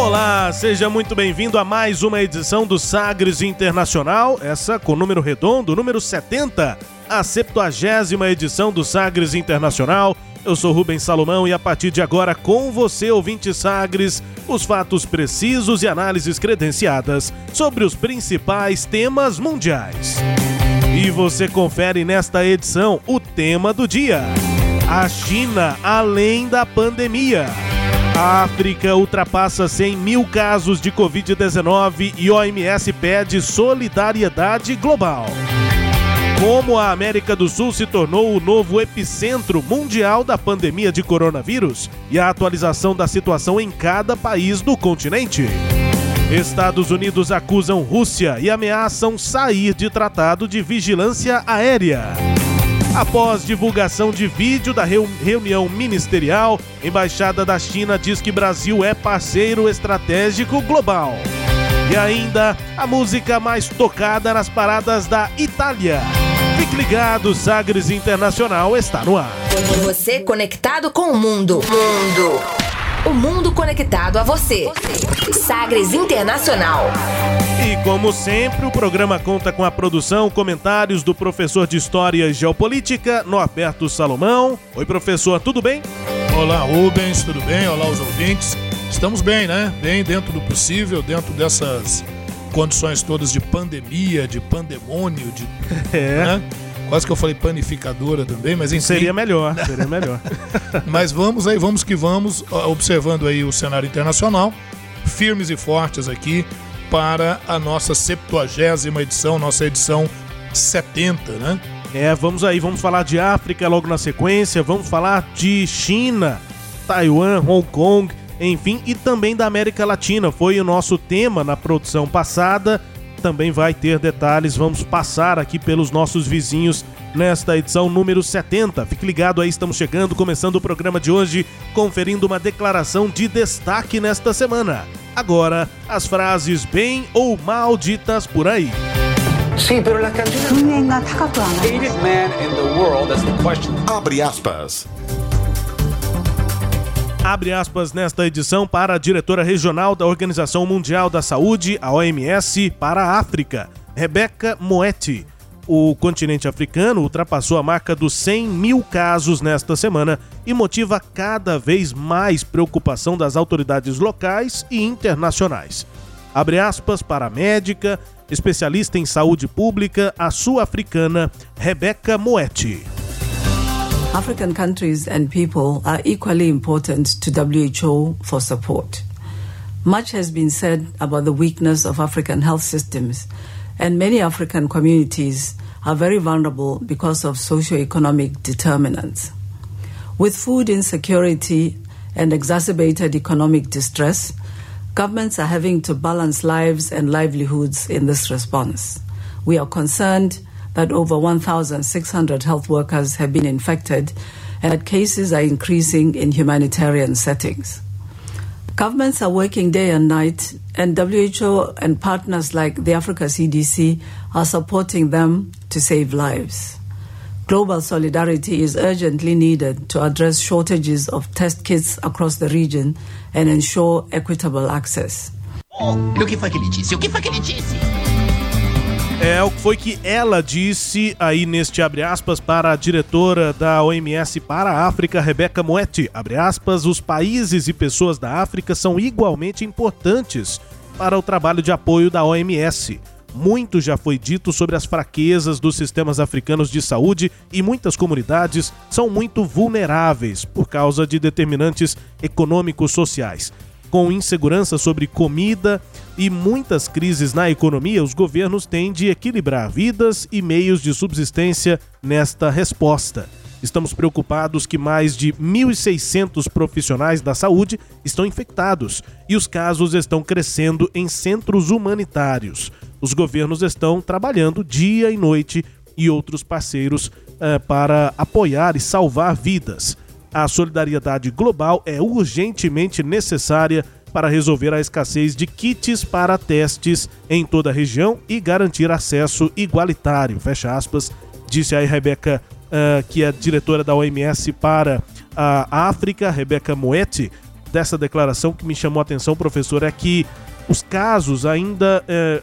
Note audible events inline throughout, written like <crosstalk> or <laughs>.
Olá, seja muito bem-vindo a mais uma edição do Sagres Internacional, essa com número redondo, número 70, a 70 edição do Sagres Internacional. Eu sou Rubens Salomão e a partir de agora, com você, ouvinte Sagres, os fatos precisos e análises credenciadas sobre os principais temas mundiais. E você confere nesta edição o tema do dia: a China além da pandemia. A África ultrapassa 100 mil casos de Covid-19 e OMS pede solidariedade global. Como a América do Sul se tornou o novo epicentro mundial da pandemia de coronavírus e a atualização da situação em cada país do continente. Estados Unidos acusam Rússia e ameaçam sair de tratado de vigilância aérea. Após divulgação de vídeo da reunião ministerial, Embaixada da China diz que Brasil é parceiro estratégico global. E ainda a música mais tocada nas paradas da Itália. Fique ligado, Sagres Internacional está no ar. Você conectado com o mundo. Mundo. O mundo conectado a você. Sagres Internacional. E como sempre, o programa conta com a produção, comentários do professor de História e Geopolítica, Norberto Salomão. Oi, professor, tudo bem? Olá, Rubens, tudo bem? Olá, os ouvintes. Estamos bem, né? Bem dentro do possível, dentro dessas condições todas de pandemia, de pandemônio, de. <laughs> É. Né? Quase que eu falei panificadora também, mas enfim. Seria melhor, seria melhor. <laughs> mas vamos aí, vamos que vamos, observando aí o cenário internacional, firmes e fortes aqui para a nossa 70 edição, nossa edição 70, né? É, vamos aí, vamos falar de África logo na sequência, vamos falar de China, Taiwan, Hong Kong, enfim, e também da América Latina. Foi o nosso tema na produção passada também vai ter detalhes. Vamos passar aqui pelos nossos vizinhos nesta edição número 70. Fique ligado aí, estamos chegando, começando o programa de hoje, conferindo uma declaração de destaque nesta semana. Agora, as frases bem ou mal ditas por aí. Abre aspas abre aspas nesta edição para a diretora regional da Organização Mundial da Saúde, a OMS, para a África, Rebeca Moetti. O continente africano ultrapassou a marca dos 100 mil casos nesta semana e motiva cada vez mais preocupação das autoridades locais e internacionais. Abre aspas para a médica, especialista em saúde pública, a sul-africana Rebeca Moetti. African countries and people are equally important to WHO for support. Much has been said about the weakness of African health systems, and many African communities are very vulnerable because of socio-economic determinants. With food insecurity and exacerbated economic distress, governments are having to balance lives and livelihoods in this response. We are concerned that over 1,600 health workers have been infected and that cases are increasing in humanitarian settings. Governments are working day and night, and WHO and partners like the Africa CDC are supporting them to save lives. Global solidarity is urgently needed to address shortages of test kits across the region and ensure equitable access. Oh, É o que foi que ela disse aí neste abre aspas para a diretora da OMS para a África, Rebeca Moetti. Abre aspas, os países e pessoas da África são igualmente importantes para o trabalho de apoio da OMS. Muito já foi dito sobre as fraquezas dos sistemas africanos de saúde e muitas comunidades são muito vulneráveis por causa de determinantes econômicos sociais com insegurança sobre comida e muitas crises na economia, os governos têm de equilibrar vidas e meios de subsistência nesta resposta. Estamos preocupados que mais de 1.600 profissionais da saúde estão infectados e os casos estão crescendo em centros humanitários. Os governos estão trabalhando dia e noite e outros parceiros eh, para apoiar e salvar vidas. A solidariedade global é urgentemente necessária para resolver a escassez de kits para testes em toda a região e garantir acesso igualitário. Fecha aspas, disse aí Rebeca, uh, que é diretora da OMS para a África, Rebeca Moetti. Dessa declaração que me chamou a atenção, professor, é que os casos ainda, é,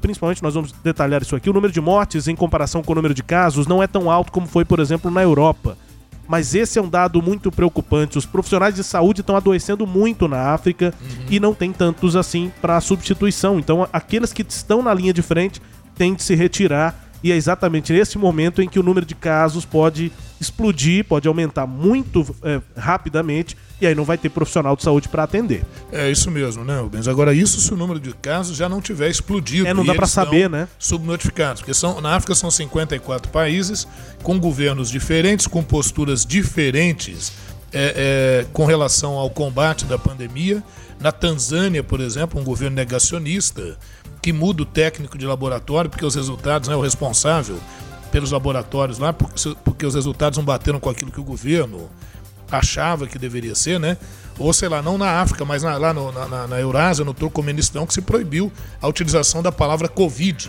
principalmente nós vamos detalhar isso aqui, o número de mortes em comparação com o número de casos não é tão alto como foi, por exemplo, na Europa mas esse é um dado muito preocupante. Os profissionais de saúde estão adoecendo muito na África uhum. e não tem tantos assim para substituição. Então, aqueles que estão na linha de frente têm de se retirar e é exatamente nesse momento em que o número de casos pode explodir, pode aumentar muito é, rapidamente e aí não vai ter profissional de saúde para atender. É isso mesmo, né, Rubens? Agora, isso se o número de casos já não tiver explodido. É, não dá para saber, né? Subnotificados, porque são, na África são 54 países com governos diferentes, com posturas diferentes é, é, com relação ao combate da pandemia. Na Tanzânia, por exemplo, um governo negacionista que muda o técnico de laboratório, porque os resultados, né, o responsável pelos laboratórios lá, porque, porque os resultados não bateram com aquilo que o governo achava que deveria ser, né? Ou sei lá, não na África, mas na, lá no, na, na, Eurásia, no Turcomenistão, que se proibiu a utilização da palavra Covid.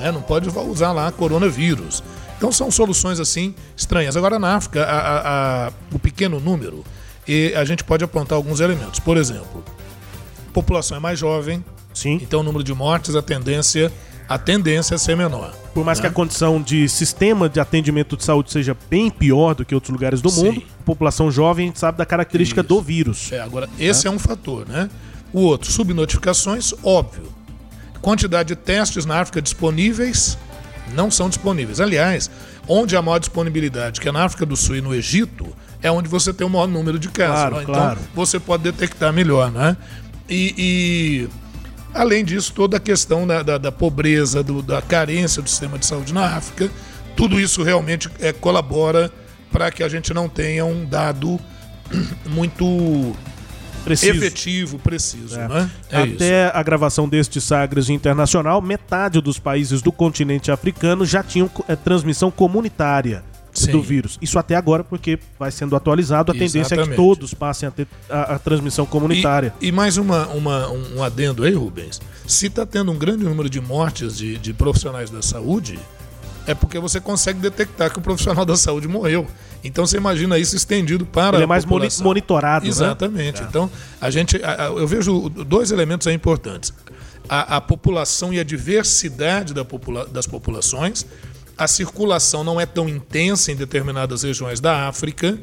Né? Não pode usar lá coronavírus. Então são soluções assim estranhas. Agora na África, a, a, a, o pequeno número, e a gente pode apontar alguns elementos. Por exemplo, a população é mais jovem, Sim. Então, o número de mortes, a tendência, a tendência é ser menor. Por mais né? que a condição de sistema de atendimento de saúde seja bem pior do que outros lugares do Sim. mundo, a população jovem a gente sabe da característica Isso. do vírus. É, agora, esse é. é um fator, né? O outro, subnotificações, óbvio. Quantidade de testes na África disponíveis não são disponíveis. Aliás, onde há maior disponibilidade, que é na África do Sul e no Egito, é onde você tem o maior número de casos. Claro, né? Então claro. você pode detectar melhor, né? E, e Além disso, toda a questão da, da, da pobreza, do, da carência do sistema de saúde na África, tudo isso realmente é, colabora para que a gente não tenha um dado <clears throat> muito preciso. efetivo, preciso. É. Né? É Até isso. a gravação deste Sagres Internacional, metade dos países do continente africano já tinham é, transmissão comunitária. Sim. do vírus. Isso até agora, porque vai sendo atualizado, a Exatamente. tendência é que todos passem a ter a, a transmissão comunitária. E, e mais uma, uma, um adendo aí, Rubens. Se está tendo um grande número de mortes de, de profissionais da saúde, é porque você consegue detectar que o profissional da saúde morreu. Então você imagina isso estendido para Ele é mais monitorado, né? Exatamente. Né? Então, a gente, eu vejo dois elementos aí importantes. A, a população e a diversidade da popula das populações a circulação não é tão intensa em determinadas regiões da África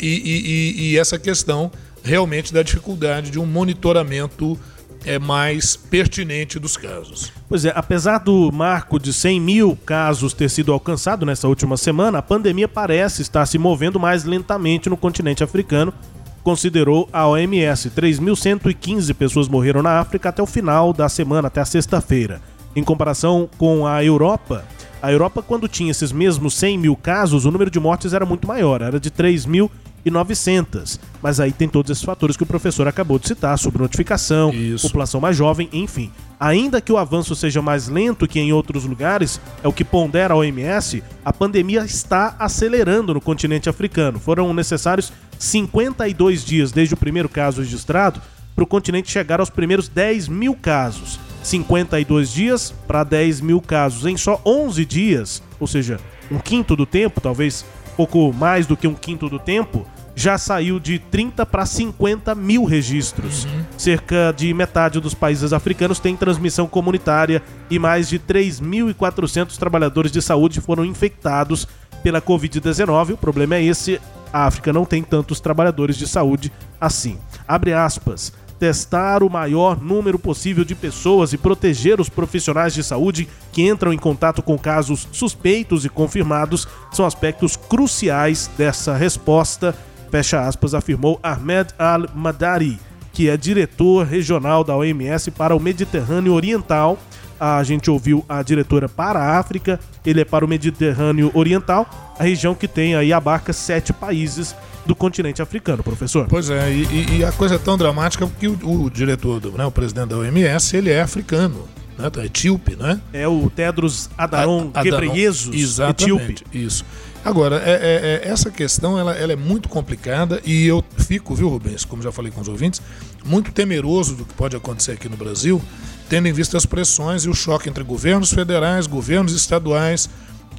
e, e, e essa questão realmente da dificuldade de um monitoramento é mais pertinente dos casos. Pois é, apesar do marco de 100 mil casos ter sido alcançado nessa última semana, a pandemia parece estar se movendo mais lentamente no continente africano, considerou a OMS. 3.115 pessoas morreram na África até o final da semana, até a sexta-feira. Em comparação com a Europa, a Europa, quando tinha esses mesmos 100 mil casos, o número de mortes era muito maior, era de 3.900. Mas aí tem todos esses fatores que o professor acabou de citar, sobre notificação, Isso. população mais jovem, enfim. Ainda que o avanço seja mais lento que em outros lugares, é o que pondera a OMS, a pandemia está acelerando no continente africano. Foram necessários 52 dias desde o primeiro caso registrado para o continente chegar aos primeiros 10 mil casos. 52 dias para 10 mil casos em só 11 dias, ou seja, um quinto do tempo, talvez pouco mais do que um quinto do tempo, já saiu de 30 para 50 mil registros. Uhum. Cerca de metade dos países africanos tem transmissão comunitária e mais de 3.400 trabalhadores de saúde foram infectados pela Covid-19. O problema é esse: a África não tem tantos trabalhadores de saúde assim. Abre aspas testar o maior número possível de pessoas e proteger os profissionais de saúde que entram em contato com casos suspeitos e confirmados são aspectos cruciais dessa resposta, fecha aspas, afirmou Ahmed Al-Madari, que é diretor regional da OMS para o Mediterrâneo Oriental. A gente ouviu a diretora para a África, ele é para o Mediterrâneo Oriental, a região que tem aí abarca sete países do continente africano, professor. Pois é, e, e a coisa é tão dramática porque o, o diretor, do, né, o presidente da OMS, ele é africano, né, tá, etíope, né? É o Tedros Adhanom Ghebreyesus, Exatamente, etíope. isso. Agora, é, é, é, essa questão ela, ela, é muito complicada e eu fico, viu, Rubens, como já falei com os ouvintes, muito temeroso do que pode acontecer aqui no Brasil, tendo em vista as pressões e o choque entre governos federais, governos estaduais,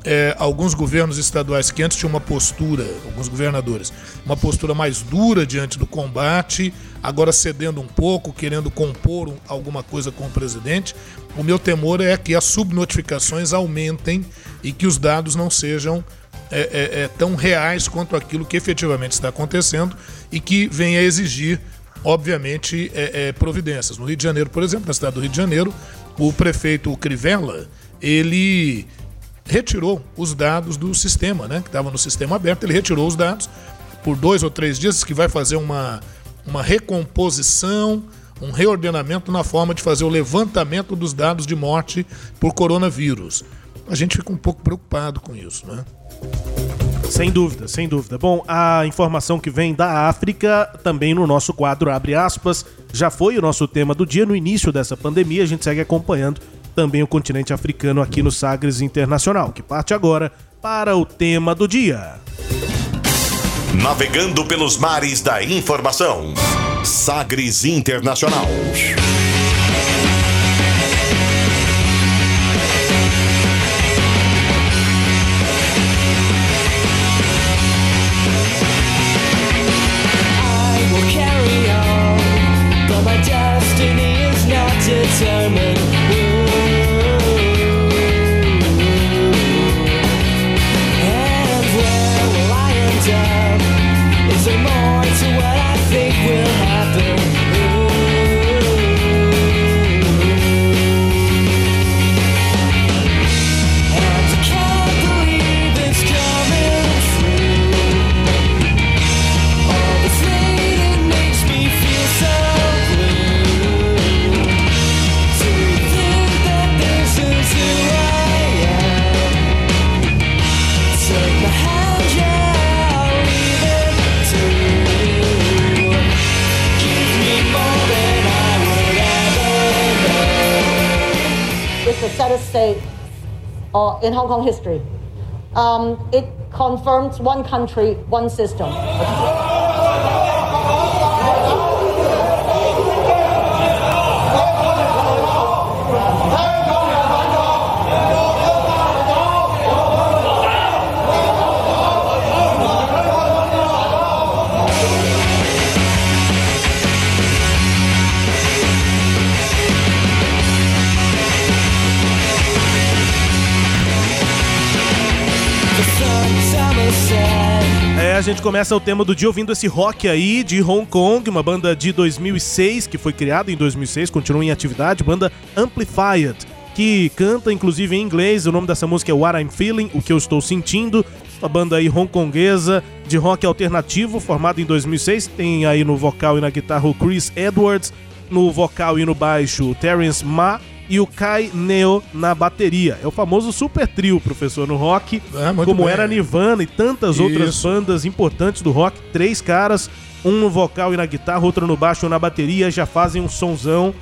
é, alguns governos estaduais que antes tinham uma postura, alguns governadores, uma postura mais dura diante do combate, agora cedendo um pouco, querendo compor um, alguma coisa com o presidente. O meu temor é que as subnotificações aumentem e que os dados não sejam é, é, é tão reais quanto aquilo que efetivamente está acontecendo e que venha a exigir, obviamente, é, é, providências. No Rio de Janeiro, por exemplo, na cidade do Rio de Janeiro, o prefeito Crivella, ele retirou os dados do sistema, né? Que estava no sistema aberto, ele retirou os dados por dois ou três dias, que vai fazer uma, uma recomposição, um reordenamento na forma de fazer o levantamento dos dados de morte por coronavírus. A gente fica um pouco preocupado com isso, né? Sem dúvida, sem dúvida. Bom, a informação que vem da África, também no nosso quadro abre aspas, já foi o nosso tema do dia no início dessa pandemia, a gente segue acompanhando também o continente africano aqui no Sagres Internacional, que parte agora para o tema do dia. Navegando pelos mares da informação. Sagres Internacional. In the state or in Hong Kong history. Um, it confirms one country, one system. A gente começa o tema do dia ouvindo esse rock aí de Hong Kong, uma banda de 2006 que foi criada em 2006, continua em atividade, banda Amplified, que canta inclusive em inglês. O nome dessa música é What I'm Feeling, o que eu estou sentindo. Uma banda aí hongkonguesa de rock alternativo, formada em 2006. Tem aí no vocal e na guitarra o Chris Edwards, no vocal e no baixo Terence Ma e o Kai Neo na bateria. É o famoso super trio, professor, no rock, é, como bem. era Nirvana e tantas Isso. outras bandas importantes do rock. Três caras, um no vocal e na guitarra, outro no baixo e na bateria, já fazem um sonzão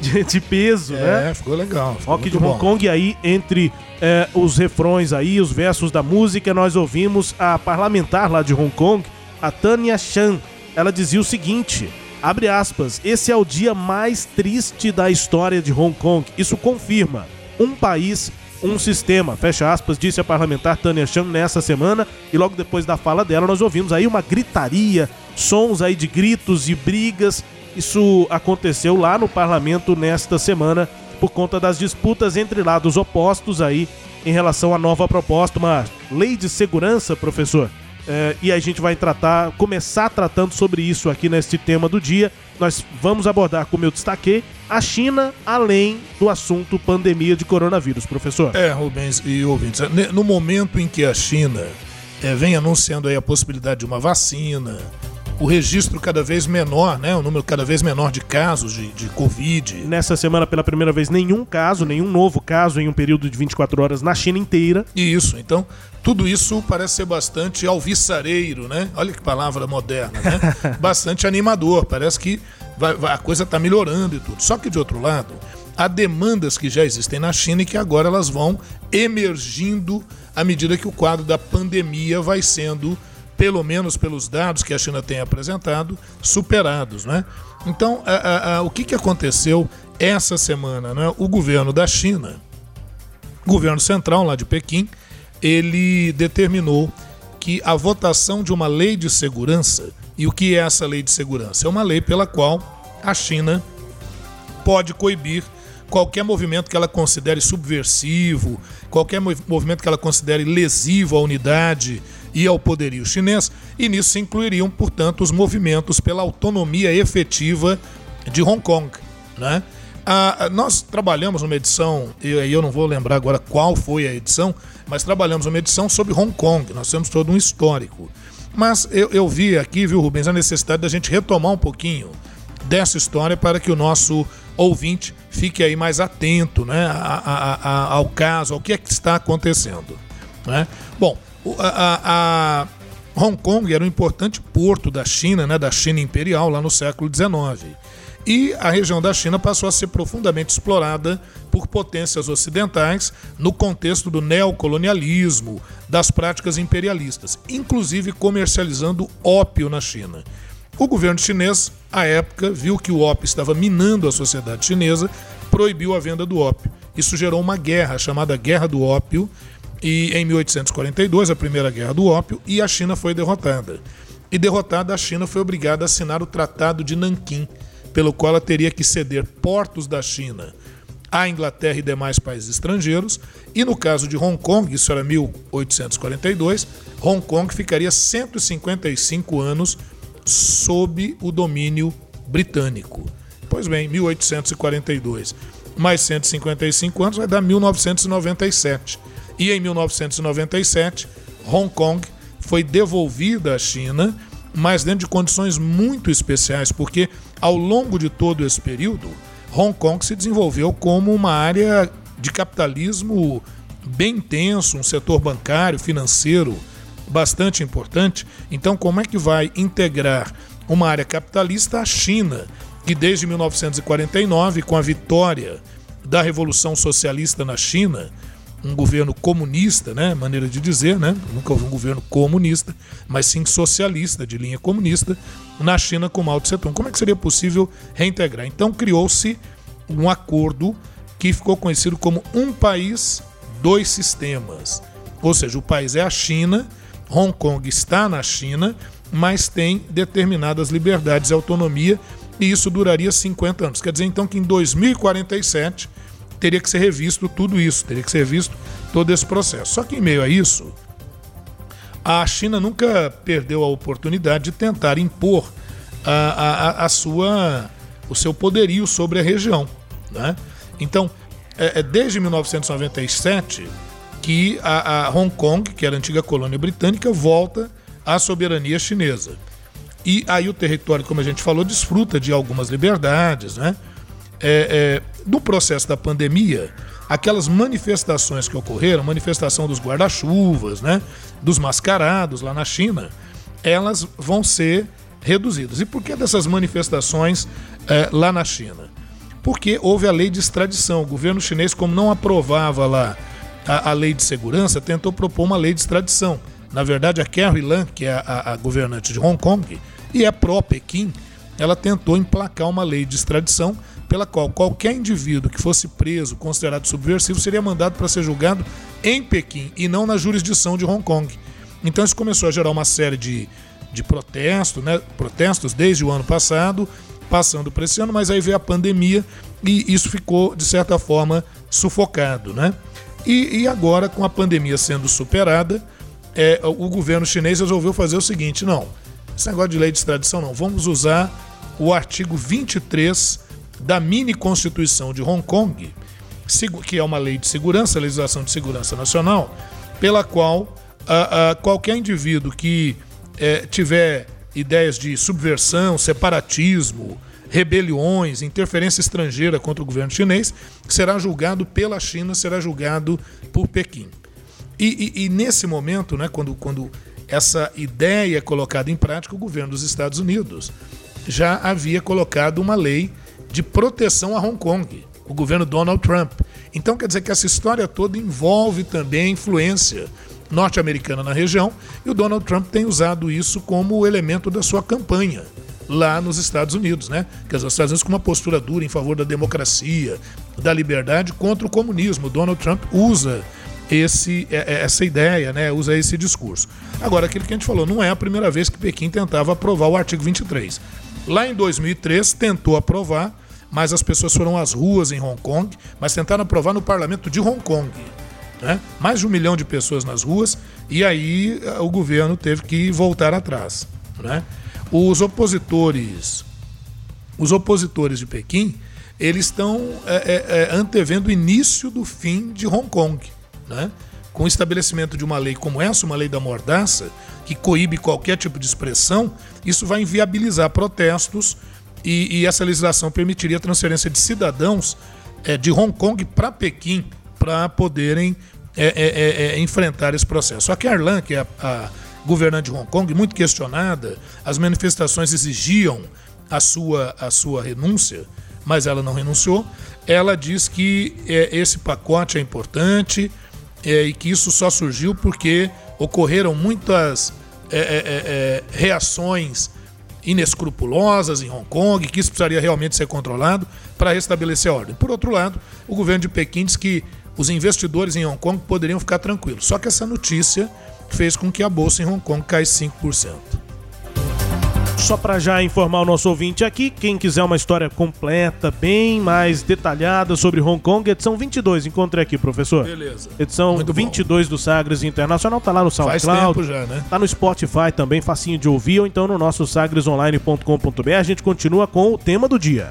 de, de peso, é, né? É, ficou legal. Ficou rock de Hong bom. Kong, e aí entre é, os refrões aí, os versos da música, nós ouvimos a parlamentar lá de Hong Kong, a Tanya Chan. Ela dizia o seguinte... Abre aspas, esse é o dia mais triste da história de Hong Kong. Isso confirma. Um país, um sistema. Fecha aspas, disse a parlamentar Tânia Chan nessa semana. E logo depois da fala dela, nós ouvimos aí uma gritaria, sons aí de gritos e brigas. Isso aconteceu lá no parlamento nesta semana por conta das disputas entre lados opostos aí em relação à nova proposta, uma lei de segurança, professor, é, e a gente vai tratar, começar tratando sobre isso aqui neste tema do dia. Nós vamos abordar, como eu destaquei, a China além do assunto pandemia de coronavírus, professor. É, Rubens e ouvintes, no momento em que a China é, vem anunciando aí a possibilidade de uma vacina, o registro cada vez menor, né? O número cada vez menor de casos de, de Covid. Nessa semana, pela primeira vez, nenhum caso, nenhum novo caso em um período de 24 horas na China inteira. Isso, então, tudo isso parece ser bastante alvissareiro, né? Olha que palavra moderna, né? <laughs> bastante animador. Parece que vai, vai, a coisa está melhorando e tudo. Só que, de outro lado, há demandas que já existem na China e que agora elas vão emergindo à medida que o quadro da pandemia vai sendo pelo menos pelos dados que a China tem apresentado, superados. Né? Então, a, a, a, o que, que aconteceu essa semana? Né? O governo da China, governo central lá de Pequim, ele determinou que a votação de uma lei de segurança, e o que é essa lei de segurança? É uma lei pela qual a China pode coibir qualquer movimento que ela considere subversivo, qualquer movimento que ela considere lesivo à unidade e ao poderio chinês, e nisso se incluiriam, portanto, os movimentos pela autonomia efetiva de Hong Kong. Né? Ah, nós trabalhamos numa edição, e eu não vou lembrar agora qual foi a edição, mas trabalhamos uma edição sobre Hong Kong, nós temos todo um histórico. Mas eu, eu vi aqui, viu, Rubens, a necessidade da gente retomar um pouquinho dessa história para que o nosso ouvinte fique aí mais atento né, a, a, a, ao caso, ao que é que está acontecendo. Né? Bom, a, a, Hong Kong era um importante porto da China, né, da China imperial, lá no século XIX. E a região da China passou a ser profundamente explorada por potências ocidentais no contexto do neocolonialismo, das práticas imperialistas, inclusive comercializando ópio na China. O governo chinês, à época, viu que o ópio estava minando a sociedade chinesa, proibiu a venda do ópio. Isso gerou uma guerra chamada Guerra do Ópio, e em 1842, a Primeira Guerra do Ópio, e a China foi derrotada. E derrotada, a China foi obrigada a assinar o Tratado de Nanquim, pelo qual ela teria que ceder portos da China à Inglaterra e demais países estrangeiros. E no caso de Hong Kong, isso era 1842, Hong Kong ficaria 155 anos sob o domínio britânico. Pois bem, 1842 mais 155 anos vai dar 1997. E em 1997, Hong Kong foi devolvida à China, mas dentro de condições muito especiais, porque ao longo de todo esse período, Hong Kong se desenvolveu como uma área de capitalismo bem intenso, um setor bancário, financeiro bastante importante. Então, como é que vai integrar uma área capitalista à China, que desde 1949, com a vitória da Revolução Socialista na China, um governo comunista, né, maneira de dizer, né, nunca houve um governo comunista, mas sim socialista, de linha comunista, na China com Mao Tse Tung. Como é que seria possível reintegrar? Então criou-se um acordo que ficou conhecido como um país, dois sistemas. Ou seja, o país é a China, Hong Kong está na China, mas tem determinadas liberdades e autonomia, e isso duraria 50 anos. Quer dizer então que em 2047 teria que ser revisto tudo isso, teria que ser visto todo esse processo. Só que em meio a isso, a China nunca perdeu a oportunidade de tentar impor a, a, a sua, o seu poderio sobre a região. Né? Então, é, é desde 1997 que a, a Hong Kong, que era antiga colônia britânica, volta à soberania chinesa. E aí o território, como a gente falou, desfruta de algumas liberdades, né? É, é, no processo da pandemia, aquelas manifestações que ocorreram, manifestação dos guarda-chuvas, né, dos mascarados lá na China, elas vão ser reduzidas. E por que dessas manifestações é, lá na China? Porque houve a lei de extradição. O governo chinês, como não aprovava lá a, a lei de segurança, tentou propor uma lei de extradição. Na verdade, a Carrie Lam, que é a, a governante de Hong Kong e é pró-Pequim, ela tentou emplacar uma lei de extradição pela qual qualquer indivíduo que fosse preso, considerado subversivo, seria mandado para ser julgado em Pequim e não na jurisdição de Hong Kong. Então isso começou a gerar uma série de, de protestos, né? protestos desde o ano passado, passando para esse ano, mas aí veio a pandemia e isso ficou, de certa forma, sufocado. Né? E, e agora, com a pandemia sendo superada, é, o governo chinês resolveu fazer o seguinte: não, esse negócio de lei de extradição não, vamos usar o artigo 23 da mini Constituição de Hong Kong, que é uma lei de segurança, legislação de segurança nacional, pela qual qualquer indivíduo que é, tiver ideias de subversão, separatismo, rebeliões, interferência estrangeira contra o governo chinês, será julgado pela China, será julgado por Pequim. E, e, e nesse momento, né, quando, quando essa ideia colocada em prática, o governo dos Estados Unidos já havia colocado uma lei de proteção a Hong Kong, o governo Donald Trump. Então quer dizer que essa história toda envolve também a influência norte-americana na região e o Donald Trump tem usado isso como elemento da sua campanha lá nos Estados Unidos, né? Que os Estados Unidos com uma postura dura em favor da democracia, da liberdade contra o comunismo. O Donald Trump usa esse, é, é, essa ideia, né? usa esse discurso. Agora, aquilo que a gente falou, não é a primeira vez que Pequim tentava aprovar o artigo 23. Lá em 2003, tentou aprovar, mas as pessoas foram às ruas em Hong Kong, mas tentaram aprovar no parlamento de Hong Kong. Né? Mais de um milhão de pessoas nas ruas, e aí eh, o governo teve que voltar atrás. Né? Os opositores, os opositores de Pequim, eles estão é, é, antevendo o início do fim de Hong Kong né? com o estabelecimento de uma lei como essa, uma lei da mordaça, que coíbe qualquer tipo de expressão, isso vai inviabilizar protestos e, e essa legislação permitiria a transferência de cidadãos é, de Hong Kong para Pequim para poderem é, é, enfrentar esse processo. Só que a Arlan, que é a, a governante de Hong Kong, muito questionada, as manifestações exigiam a sua, a sua renúncia, mas ela não renunciou. Ela diz que esse pacote é importante, é, e que isso só surgiu porque ocorreram muitas é, é, é, é, reações inescrupulosas em Hong Kong, que isso precisaria realmente ser controlado para restabelecer a ordem. Por outro lado, o governo de Pequim diz que os investidores em Hong Kong poderiam ficar tranquilos. Só que essa notícia fez com que a bolsa em Hong Kong caísse 5%. Só para já informar o nosso ouvinte aqui, quem quiser uma história completa, bem mais detalhada sobre Hong Kong, edição 22, encontrei aqui, professor. Beleza. Edição Muito bom. 22 do Sagres Internacional, tá lá no Faz SoundCloud. tempo já, né? Tá no Spotify também, facinho de ouvir, ou então no nosso sagresonline.com.br. A gente continua com o tema do dia.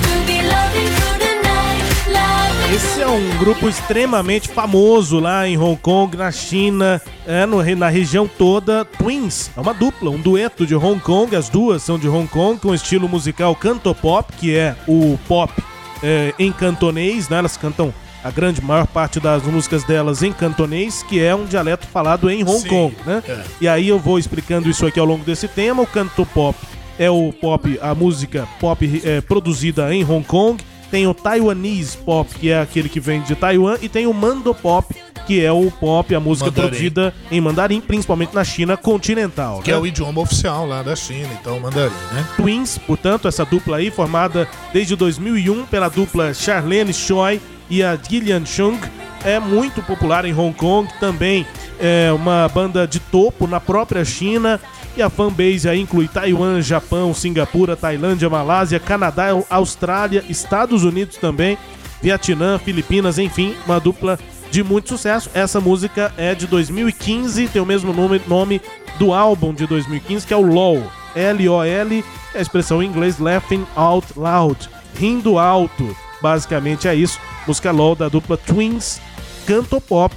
Esse é um grupo extremamente famoso lá em Hong Kong, na China, é, no, na região toda. Twins, é uma dupla, um dueto de Hong Kong. As duas são de Hong Kong, com estilo musical cantopop, que é o pop é, em cantonês, né? Elas cantam a grande maior parte das músicas delas em cantonês, que é um dialeto falado em Hong Sim, Kong, né? é. E aí eu vou explicando isso aqui ao longo desse tema. O cantopop é o pop, a música pop é, produzida em Hong Kong. Tem o Taiwanese pop, que é aquele que vem de Taiwan, e tem o Mandopop, que é o pop, a música Mandarim. produzida em mandarim, principalmente na China continental. Que né? é o idioma oficial lá da China, então o mandarim, né? Twins, portanto, essa dupla aí, formada desde 2001 pela dupla Charlene Choi e a Gillian Chung, é muito popular em Hong Kong, também é uma banda de topo na própria China. E a fanbase aí inclui Taiwan, Japão, Singapura, Tailândia, Malásia, Canadá, Austrália, Estados Unidos também, Vietnã, Filipinas, enfim, uma dupla de muito sucesso. Essa música é de 2015, tem o mesmo nome, nome do álbum de 2015, que é o LOL. L-O-L, é a expressão em inglês Laughing Out Loud, rindo alto. Basicamente é isso. Música LOL da dupla Twins, canto pop.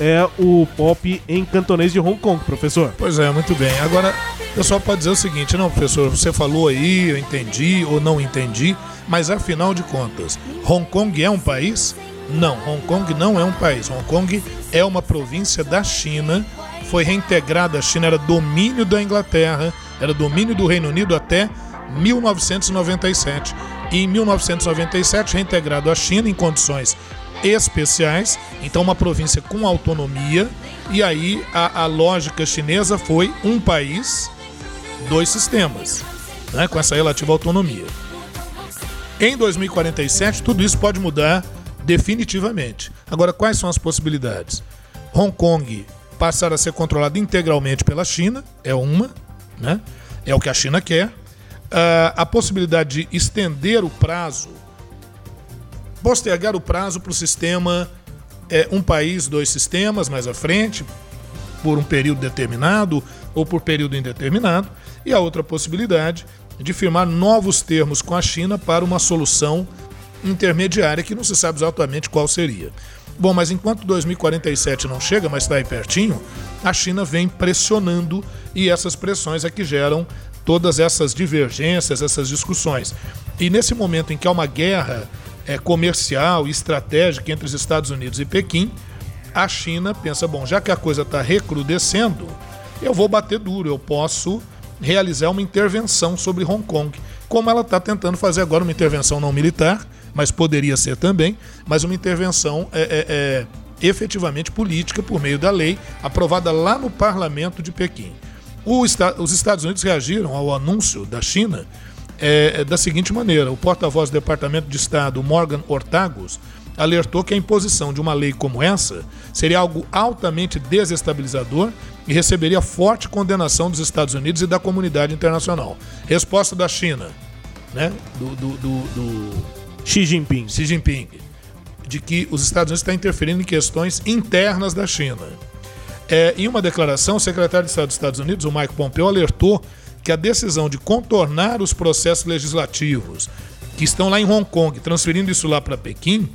É o pop em cantonês de Hong Kong, professor. Pois é, muito bem. Agora, o pessoal pode dizer o seguinte: não, professor, você falou aí, eu entendi ou não entendi, mas afinal de contas, Hong Kong é um país? Não, Hong Kong não é um país. Hong Kong é uma província da China, foi reintegrada. A China era domínio da Inglaterra, era domínio do Reino Unido até 1997. E em 1997, reintegrado à China em condições especiais, então uma província com autonomia, e aí a, a lógica chinesa foi um país, dois sistemas, né, com essa relativa autonomia. Em 2047, tudo isso pode mudar definitivamente. Agora, quais são as possibilidades? Hong Kong passar a ser controlado integralmente pela China, é uma, né? É o que a China quer. Ah, a possibilidade de estender o prazo, postergar o prazo para o sistema é, um país, dois sistemas mais à frente, por um período determinado ou por período indeterminado, e a outra possibilidade de firmar novos termos com a China para uma solução intermediária que não se sabe exatamente qual seria. Bom, mas enquanto 2047 não chega, mas está aí pertinho, a China vem pressionando e essas pressões é que geram todas essas divergências, essas discussões. E nesse momento em que há uma guerra é, comercial e estratégica entre os Estados Unidos e Pequim, a China pensa: bom, já que a coisa está recrudescendo, eu vou bater duro, eu posso realizar uma intervenção sobre Hong Kong, como ela está tentando fazer agora uma intervenção não militar, mas poderia ser também, mas uma intervenção é, é, é, efetivamente política por meio da lei aprovada lá no parlamento de Pequim. os Estados Unidos reagiram ao anúncio da China é, da seguinte maneira: o porta-voz do Departamento de Estado, Morgan Ortagos, alertou que a imposição de uma lei como essa seria algo altamente desestabilizador e receberia forte condenação dos Estados Unidos e da comunidade internacional. Resposta da China, né? Do, do, do, do Xi Jinping. Xi Jinping, de que os Estados Unidos estão interferindo em questões internas da China. É, em uma declaração, o secretário de Estado dos Estados Unidos, o Mike Pompeo, alertou que a decisão de contornar os processos legislativos que estão lá em Hong Kong, transferindo isso lá para Pequim,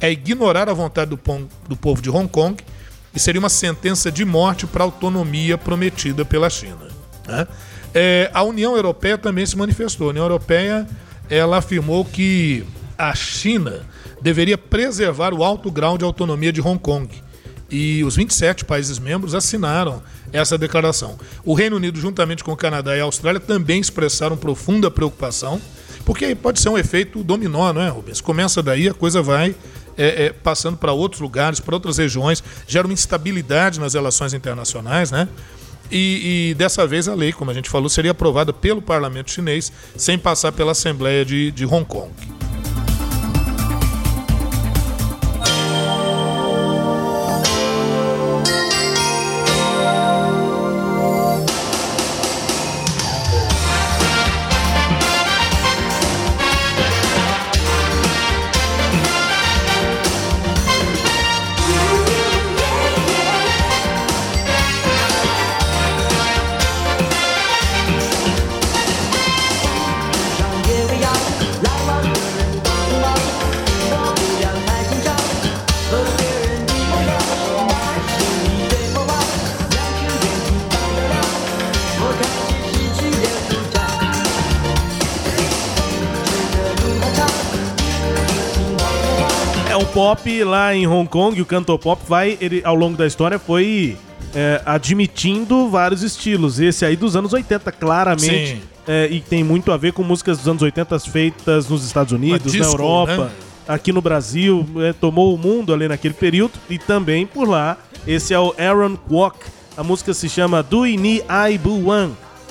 é ignorar a vontade do, do povo de Hong Kong e seria uma sentença de morte para a autonomia prometida pela China. Né? É, a União Europeia também se manifestou. A União Europeia ela afirmou que a China deveria preservar o alto grau de autonomia de Hong Kong. E os 27 países membros assinaram essa declaração. O Reino Unido, juntamente com o Canadá e a Austrália, também expressaram profunda preocupação, porque pode ser um efeito dominó, não é, Rubens? Começa daí, a coisa vai é, é, passando para outros lugares, para outras regiões, gera uma instabilidade nas relações internacionais, né? E, e, dessa vez a lei, como a gente falou, seria aprovada pelo parlamento chinês, sem passar pela Assembleia de, de Hong Kong. Pop lá em Hong Kong, o cantor pop vai, ele ao longo da história foi é, admitindo vários estilos. Esse aí dos anos 80, claramente. É, e tem muito a ver com músicas dos anos 80 feitas nos Estados Unidos, disco, na Europa, né? aqui no Brasil. É, tomou o mundo ali naquele período. E também por lá. Esse é o Aaron Kwok. A música se chama Do Ni Ai Bu Wan.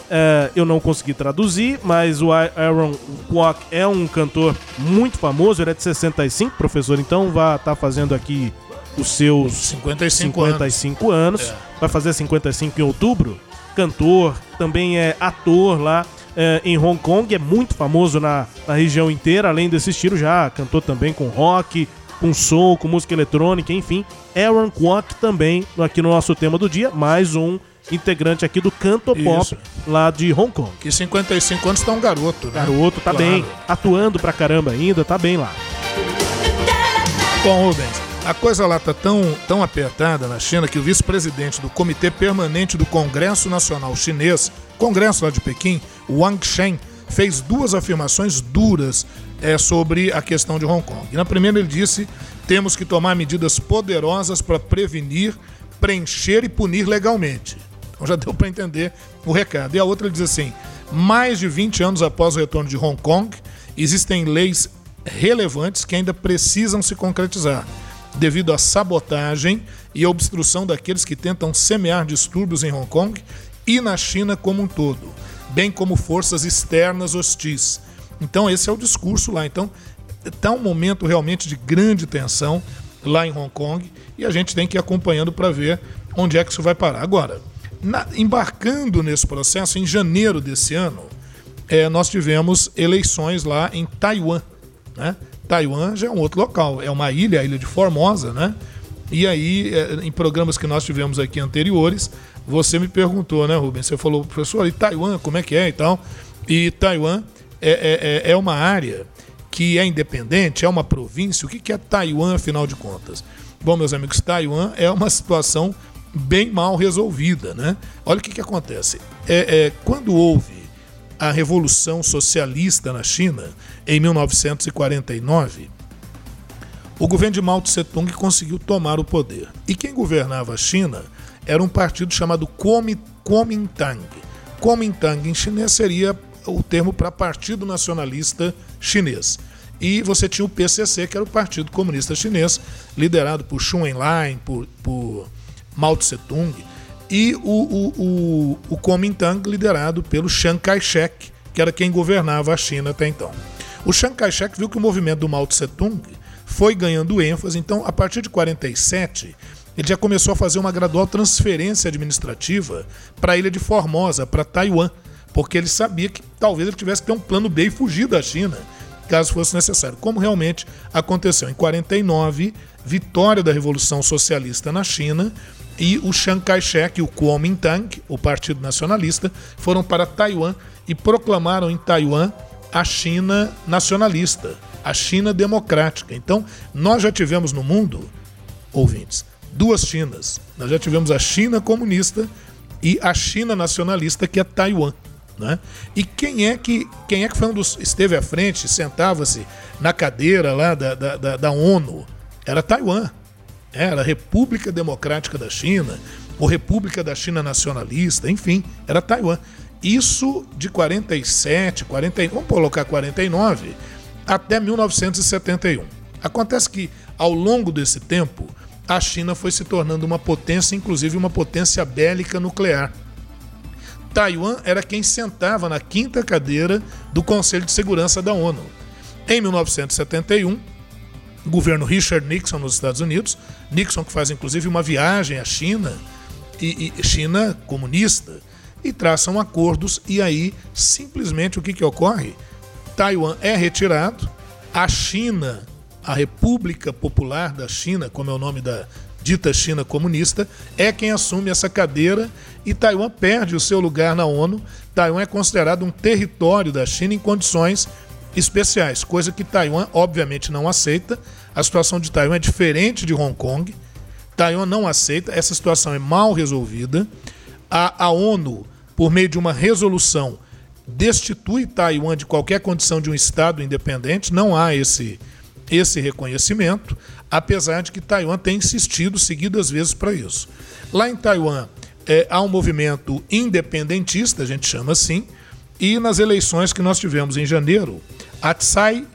É, eu não consegui traduzir, mas o Aaron Kwok é um cantor muito famoso, ele é de 65, professor, então vai estar tá fazendo aqui os seus 55, 55 anos. anos. É. Vai fazer 55 em outubro. Cantor, também é ator lá é, em Hong Kong, é muito famoso na, na região inteira, além desse estilo, já cantou também com rock, com soul, com música eletrônica, enfim. Aaron Kwok também aqui no nosso tema do dia, mais um integrante aqui do Canto Pop lá de Hong Kong. Que 55 anos tá um garoto, né? Garoto, tá claro. bem. Atuando pra caramba ainda, tá bem lá. Bom, Rubens, a coisa lá tá tão, tão apertada na China que o vice-presidente do Comitê Permanente do Congresso Nacional Chinês, Congresso lá de Pequim, Wang Shen, fez duas afirmações duras é, sobre a questão de Hong Kong. Na primeira ele disse: temos que tomar medidas poderosas para prevenir, preencher e punir legalmente. Então já deu para entender o recado. E a outra diz assim: mais de 20 anos após o retorno de Hong Kong, existem leis relevantes que ainda precisam se concretizar, devido à sabotagem e obstrução daqueles que tentam semear distúrbios em Hong Kong e na China como um todo, bem como forças externas hostis. Então esse é o discurso lá. Então está um momento realmente de grande tensão lá em Hong Kong e a gente tem que ir acompanhando para ver onde é que isso vai parar. Agora, na, embarcando nesse processo, em janeiro desse ano, é, nós tivemos eleições lá em Taiwan. Né? Taiwan já é um outro local, é uma ilha, a ilha de Formosa, né? E aí, é, em programas que nós tivemos aqui anteriores, você me perguntou, né, Rubens? Você falou, professor, e Taiwan, como é que é e tal? E Taiwan é, é, é uma área que é independente, é uma província. O que é Taiwan, afinal de contas? Bom, meus amigos, Taiwan é uma situação bem mal resolvida, né? Olha o que, que acontece. É, é, quando houve a Revolução Socialista na China, em 1949, o governo de Mao Tse-tung conseguiu tomar o poder. E quem governava a China era um partido chamado Kuomintang. Kuomintang em chinês seria o termo para Partido Nacionalista Chinês. E você tinha o PCC, que era o Partido Comunista Chinês, liderado por Xu Enlai, por, por Mao Tse-tung, e o, o, o, o Kuomintang, liderado pelo Chiang Kai-shek, que era quem governava a China até então. O Chiang Kai-shek viu que o movimento do Mao Tse-tung foi ganhando ênfase, então, a partir de 47, ele já começou a fazer uma gradual transferência administrativa para a ilha de Formosa, para Taiwan, porque ele sabia que talvez ele tivesse que ter um plano B e fugir da China, caso fosse necessário, como realmente aconteceu. Em 49, vitória da Revolução Socialista na China, e o Chiang Kai-shek e o Kuomintang, o Partido Nacionalista, foram para Taiwan e proclamaram em Taiwan a China nacionalista, a China democrática. Então, nós já tivemos no mundo, ouvintes, duas Chinas. Nós já tivemos a China comunista e a China nacionalista, que é Taiwan. Né? E quem é que quem é que foi um dos, esteve à frente, sentava-se na cadeira lá da, da, da, da ONU? Era Taiwan. Era República Democrática da China, ou República da China Nacionalista, enfim, era Taiwan. Isso de 47, 40, vamos colocar 49, até 1971. Acontece que, ao longo desse tempo, a China foi se tornando uma potência, inclusive uma potência bélica nuclear. Taiwan era quem sentava na quinta cadeira do Conselho de Segurança da ONU. Em 1971, o governo Richard Nixon nos Estados Unidos, Nixon que faz inclusive uma viagem à China, e, e China comunista, e traçam acordos, e aí simplesmente o que, que ocorre? Taiwan é retirado, a China, a República Popular da China, como é o nome da dita China comunista, é quem assume essa cadeira e Taiwan perde o seu lugar na ONU. Taiwan é considerado um território da China em condições especiais, coisa que Taiwan obviamente não aceita. A situação de Taiwan é diferente de Hong Kong. Taiwan não aceita, essa situação é mal resolvida. A, a ONU, por meio de uma resolução, destitui Taiwan de qualquer condição de um Estado independente, não há esse, esse reconhecimento, apesar de que Taiwan tem insistido seguidas vezes para isso. Lá em Taiwan é, há um movimento independentista, a gente chama assim, e nas eleições que nós tivemos em janeiro, Tsai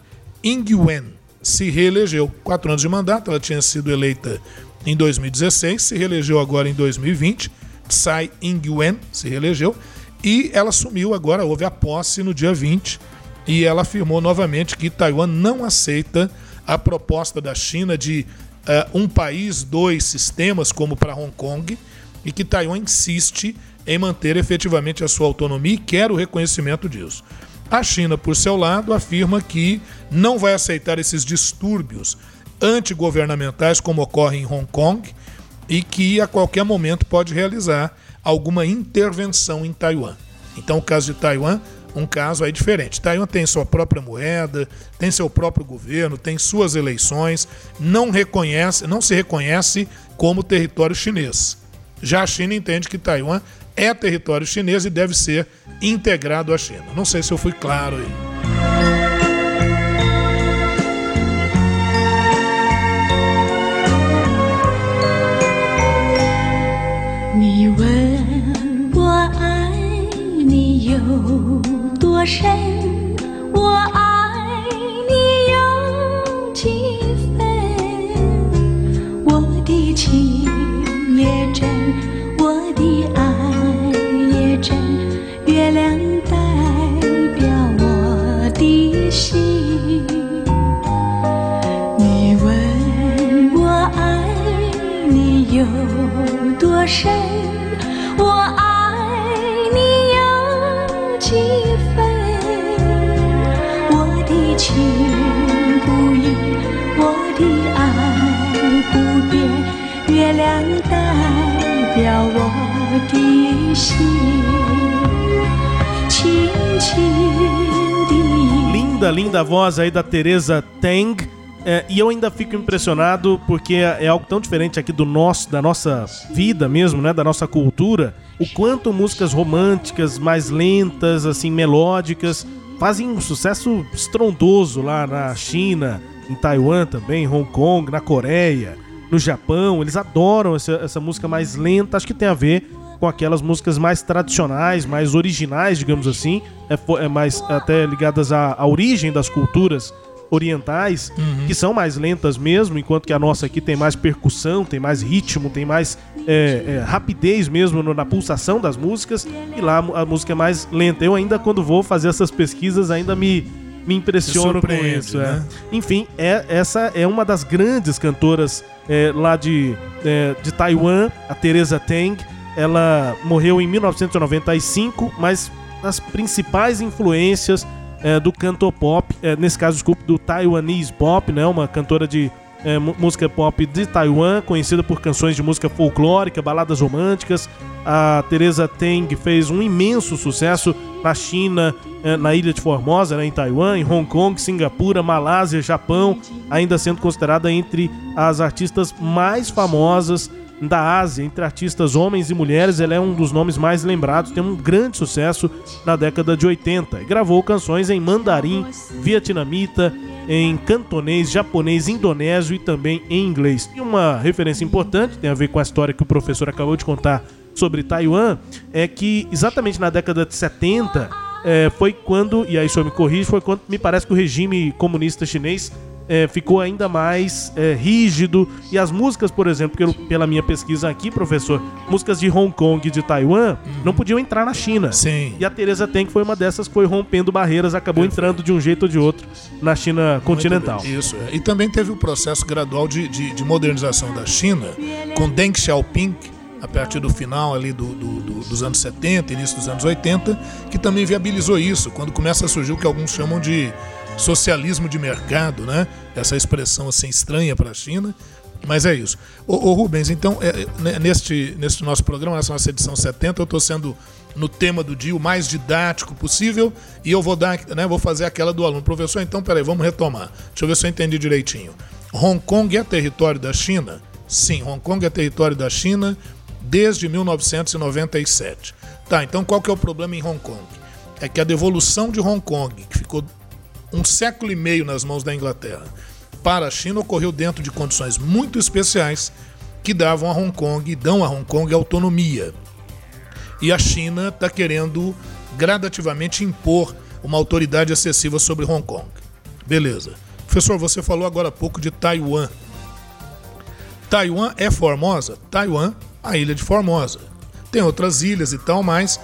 Ing-wen se reelegeu. Quatro anos de mandato, ela tinha sido eleita em 2016, se reelegeu agora em 2020. Tsai Ing-wen se reelegeu e ela assumiu agora, houve a posse no dia 20 e ela afirmou novamente que Taiwan não aceita a proposta da China de uh, um país, dois sistemas, como para Hong Kong, e que Taiwan insiste em manter efetivamente a sua autonomia e quer o reconhecimento disso. A China, por seu lado, afirma que não vai aceitar esses distúrbios antigovernamentais como ocorre em Hong Kong e que a qualquer momento pode realizar alguma intervenção em Taiwan. Então, o caso de Taiwan, um caso aí diferente. Taiwan tem sua própria moeda, tem seu próprio governo, tem suas eleições, não reconhece, não se reconhece como território chinês. Já a China entende que Taiwan é território chinês e deve ser integrado à China. Não sei se eu fui claro aí. Ni 多深，我爱你有几分。我的情不移，我的爱不变，月亮代表我的心，轻轻地。 Linda, linda voz aí da Teresa Tang. é, e eu ainda fico impressionado porque é algo tão diferente aqui do nosso, da nossa vida mesmo, né, da nossa cultura, o quanto músicas românticas, mais lentas, assim, melódicas, fazem um sucesso estrondoso lá na China, em Taiwan também, Hong Kong, na Coreia, no Japão. Eles adoram essa, essa música mais lenta, acho que tem a ver com aquelas músicas mais tradicionais, mais originais, digamos assim, é, é mais até ligadas à, à origem das culturas orientais, que são mais lentas mesmo, enquanto que a nossa aqui tem mais percussão, tem mais ritmo, tem mais é, é, rapidez mesmo na pulsação das músicas, e lá a música é mais lenta. Eu ainda, quando vou fazer essas pesquisas, ainda me, me impressiono com isso. é. né? Enfim, é, essa é uma das grandes cantoras é, lá de, é, de Taiwan, a Teresa Tang. Ela morreu em 1995, mas as principais influências é, do canto pop, é, nesse caso, desculpe, do Taiwanese pop, né? Uma cantora de é, música pop de Taiwan, conhecida por canções de música folclórica, baladas românticas. A Teresa Teng fez um imenso sucesso na China, eh, na ilha de Formosa, né, em Taiwan, em Hong Kong, Singapura, Malásia, Japão, ainda sendo considerada entre as artistas mais famosas da Ásia, entre artistas homens e mulheres, ela é um dos nomes mais lembrados, tem um grande sucesso na década de 80 e gravou canções em mandarim, vietnamita, em cantonês, japonês, indonésio e também em inglês. E uma referência importante, tem a ver com a história que o professor acabou de contar sobre Taiwan, é que exatamente na década de 70 é, foi quando, e aí o senhor me corrige, foi quando me parece que o regime comunista chinês é, ficou ainda mais é, rígido. E as músicas, por exemplo, pelo, pela minha pesquisa aqui, professor, músicas de Hong Kong e de Taiwan não podiam entrar na China. Sim. E a Teresa Teng foi uma dessas que foi rompendo barreiras, acabou entrando de um jeito ou de outro na China continental. Isso, é. E também teve o processo gradual de, de, de modernização da China, com Deng Xiaoping, a partir do final ali do, do- do- dos anos 70, início dos anos 80, que também viabilizou isso, quando começa a surgir o que alguns chamam de socialismo de mercado, né? Essa expressão assim estranha para a China. Mas é isso. Ô, Rubens, então, é, é, neste, neste nosso programa, nessa nossa edição 70, eu estou sendo no tema do dia o mais didático possível e eu vou dar, né, vou fazer aquela do aluno. Professor, então, peraí, vamos retomar. Deixa eu ver se eu entendi direitinho. Hong Kong é território da China? Sim, Hong Kong é território da China desde 1997. Tá, então qual que é o problema em Hong Kong? É que a devolução de Hong Kong, que ficou um século e meio nas mãos da Inglaterra, para a China ocorreu dentro de condições muito especiais que davam a Hong Kong e dão a Hong Kong autonomia. E a China está querendo gradativamente impor uma autoridade excessiva sobre Hong Kong. Beleza. Professor, você falou agora há pouco de Taiwan. Taiwan é Formosa? Taiwan, a ilha de Formosa. Tem outras ilhas e tal, mas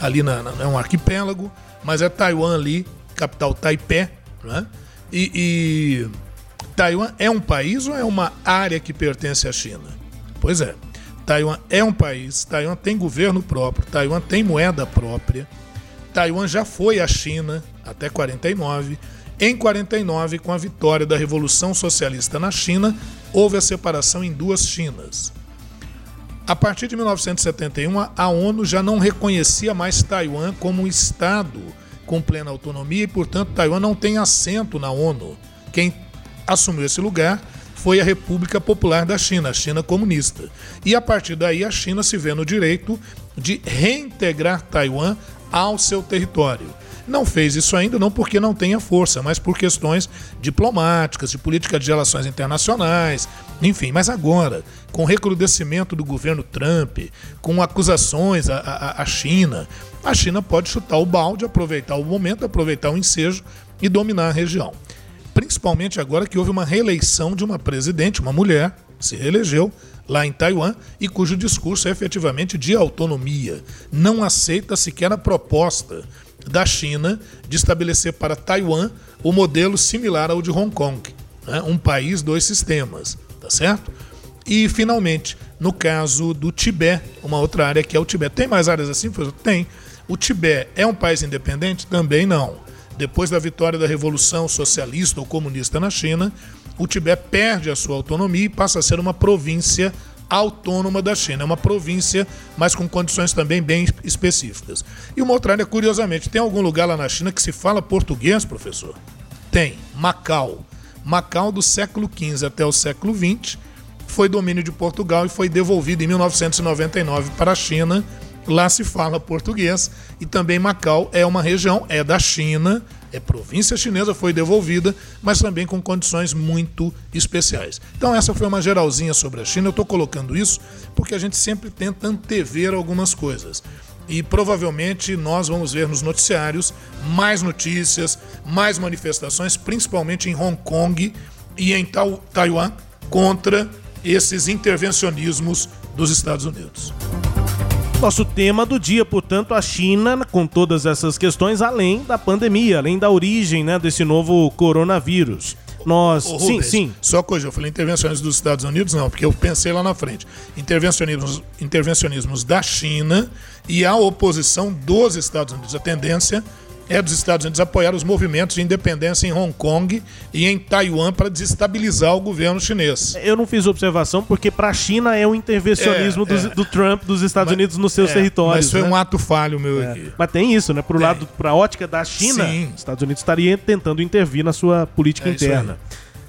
ali na, na- é um arquipélago, mas é Taiwan ali, capital Taipei, né? E, e Taiwan é um país ou é uma área que pertence à China? Pois é. Taiwan é um país, Taiwan tem governo próprio, Taiwan tem moeda própria. Taiwan já foi à China até 49. Em 49, com a vitória da Revolução Socialista na China, houve a separação em duas Chinas. A partir de 1971, a ONU já não reconhecia mais Taiwan como um Estado com plena autonomia e, portanto, Taiwan não tem assento na ONU. Quem assumiu esse lugar foi a República Popular da China, a China comunista. E a partir daí, a China se vê no direito de reintegrar Taiwan ao seu território. Não fez isso ainda, não porque não tenha força, mas por questões diplomáticas, de política de relações internacionais, enfim. Mas agora, com o recrudescimento do governo Trump, com acusações à, à, à China, a China pode chutar o balde, aproveitar o momento, aproveitar o ensejo e dominar a região. Principalmente agora que houve uma reeleição de uma presidente, uma mulher, se reelegeu lá em Taiwan e cujo discurso é efetivamente de autonomia. Não aceita sequer a proposta da China de estabelecer para Taiwan o modelo similar ao de Hong Kong, né? um país, dois sistemas, tá certo? E finalmente, no caso do Tibete, uma outra área que é o Tibete. Tem mais áreas assim? Tem. O Tibete é um país independente? Também não. Depois da vitória da Revolução Socialista ou Comunista na China, o Tibete perde a sua autonomia e passa a ser uma província autônoma da China. É uma província, mas com condições também bem específicas. E uma outra área, curiosamente, tem algum lugar lá na China que se fala português, professor? Tem. Macau. Macau, do século XV até o século XX, foi domínio de Portugal e foi devolvido em 1999 para a China Lá se fala português e também Macau é uma região, é da China, é província chinesa, foi devolvida, mas também com condições muito especiais. Então, essa foi uma geralzinha sobre a China. Eu estou colocando isso porque a gente sempre tenta antever algumas coisas. E provavelmente nós vamos ver nos noticiários mais notícias, mais manifestações, principalmente em Hong Kong e em Taiwan, contra esses intervencionismos dos Estados Unidos. Nosso tema do dia, portanto, a China, com todas essas questões, além da pandemia, além da origem né, desse novo coronavírus. Nós. Ô, sim, Rubens, sim. Só coisa, eu falei intervenções dos Estados Unidos, não, porque eu pensei lá na frente. Intervencionismos, intervencionismos da China e a oposição dos Estados Unidos. A tendência é dos Estados Unidos apoiar os movimentos de independência em Hong Kong e em Taiwan para desestabilizar o governo chinês. Eu não fiz observação porque para a China é o intervencionismo É, é. do Trump dos Estados Mas- Unidos nos seus é, territórios. Mas foi né? um ato falho meu É. aqui. Mas tem isso, né? Pro lado, pra ótica da China, Sim. os Estados Unidos estaria tentando intervir na sua política É interna.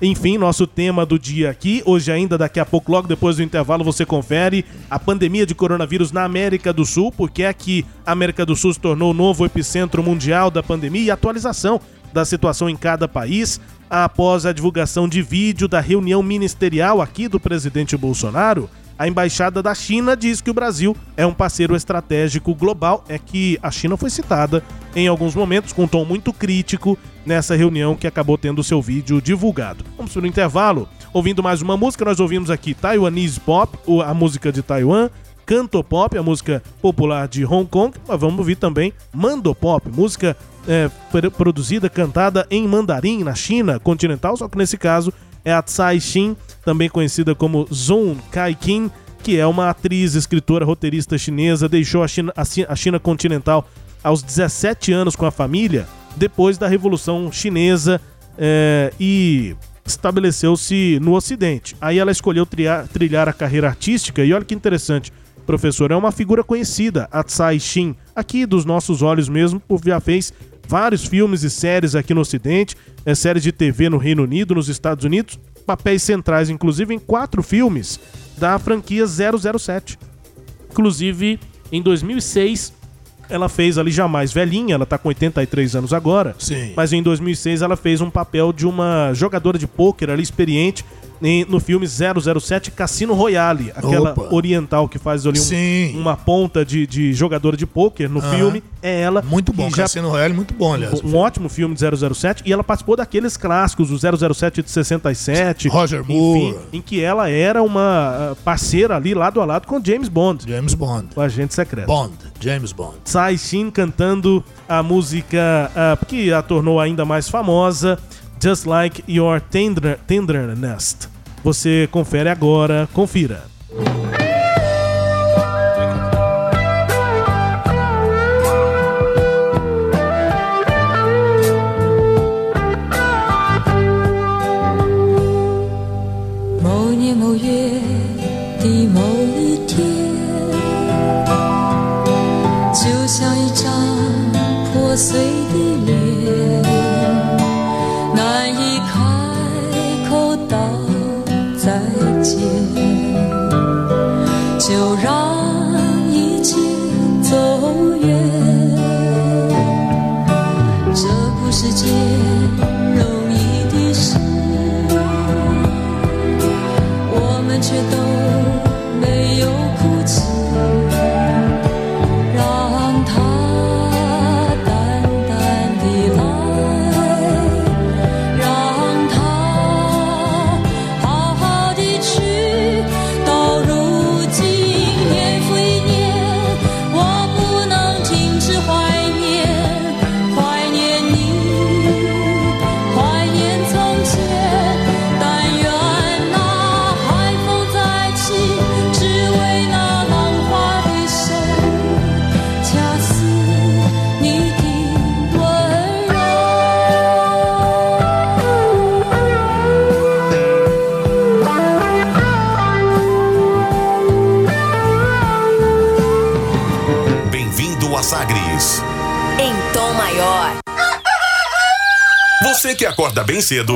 Enfim, nosso tema do dia aqui, hoje ainda, daqui a pouco, logo depois do intervalo, você confere a pandemia de coronavírus na América do Sul, porque aqui a América do Sul se tornou o novo epicentro mundial da pandemia e atualização da situação em cada país. Após a divulgação de vídeo da reunião ministerial aqui do presidente Bolsonaro, a embaixada da China diz que o Brasil é um parceiro estratégico global. É que a China foi citada em alguns momentos com um tom muito crítico nessa reunião que acabou tendo seu vídeo divulgado. Vamos para o intervalo. Ouvindo mais uma música, nós ouvimos aqui Taiwanese Pop, a música de Taiwan, Canto Pop, a música popular de Hong Kong, mas vamos ouvir também Mando Pop, música é, pr- produzida, cantada em mandarim na China continental, só que nesse caso é a Tsai Xin, também conhecida como Zhong Kai-kin, que é uma atriz, escritora, roteirista chinesa, deixou a China, a China continental aos 17 anos com a família, depois da Revolução Chinesa é, e estabeleceu-se no Ocidente. Aí ela escolheu trilhar, trilhar a carreira artística e olha que interessante, professor, é uma figura conhecida, a Tsai Xin, aqui dos nossos olhos mesmo, por já fez vários filmes e séries aqui no Ocidente, é, séries de TV no Reino Unido, nos Estados Unidos, papéis centrais, inclusive em quatro filmes da franquia 007. Inclusive, em 2006, ela fez ali já mais velhinha, ela tá com 83 anos agora. Sim. Mas em 2006 ela fez um papel de uma jogadora de pôquer ali experiente em- no filme 007 Cassino Royale, aquela Opa. oriental que faz ali um- uma ponta de, de jogadora de pôquer no Aham. filme, é ela. Muito bom, já Cassino Royale, muito bom, aliás. um ótimo filme de 007 e ela participou daqueles clássicos, o 007 de 67, Roger enfim, Moore. em que ela era uma ah, parceira ali lado a lado com James Bond, James Bond. o agente secreto. Bond, James Bond. Tsai Shin cantando a música ah, que a tornou ainda mais famosa, Just Like Your Tender, Tenderness. Você confere agora, confira. Acorda bem cedo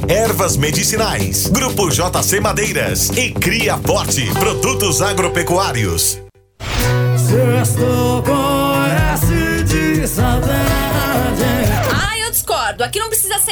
Ervas Medicinais, Grupo JC Madeiras e Cria Forte, Produtos Agropecuários. Sexto de saudade. Ai, eu discordo. Aqui não precisa ter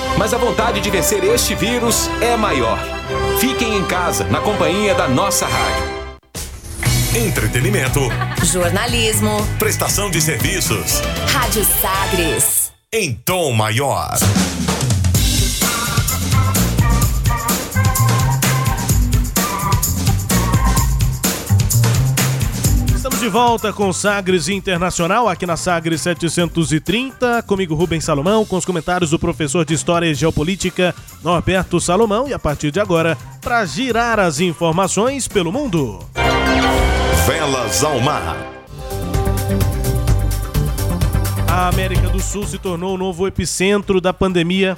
Mas a vontade de vencer este vírus é maior. Fiquem em casa, na companhia da nossa rádio. Entretenimento, Jornalismo. prestação de serviços Rádio Sagres. em tom maior. De volta com Sagres Internacional, aqui na Sagres 730. Comigo, Rubens Salomão, com os comentários do professor de História e Geopolítica, Norberto Salomão. E a partir de agora, para girar as informações pelo mundo. Velas ao mar. A América do Sul se tornou o novo epicentro da pandemia.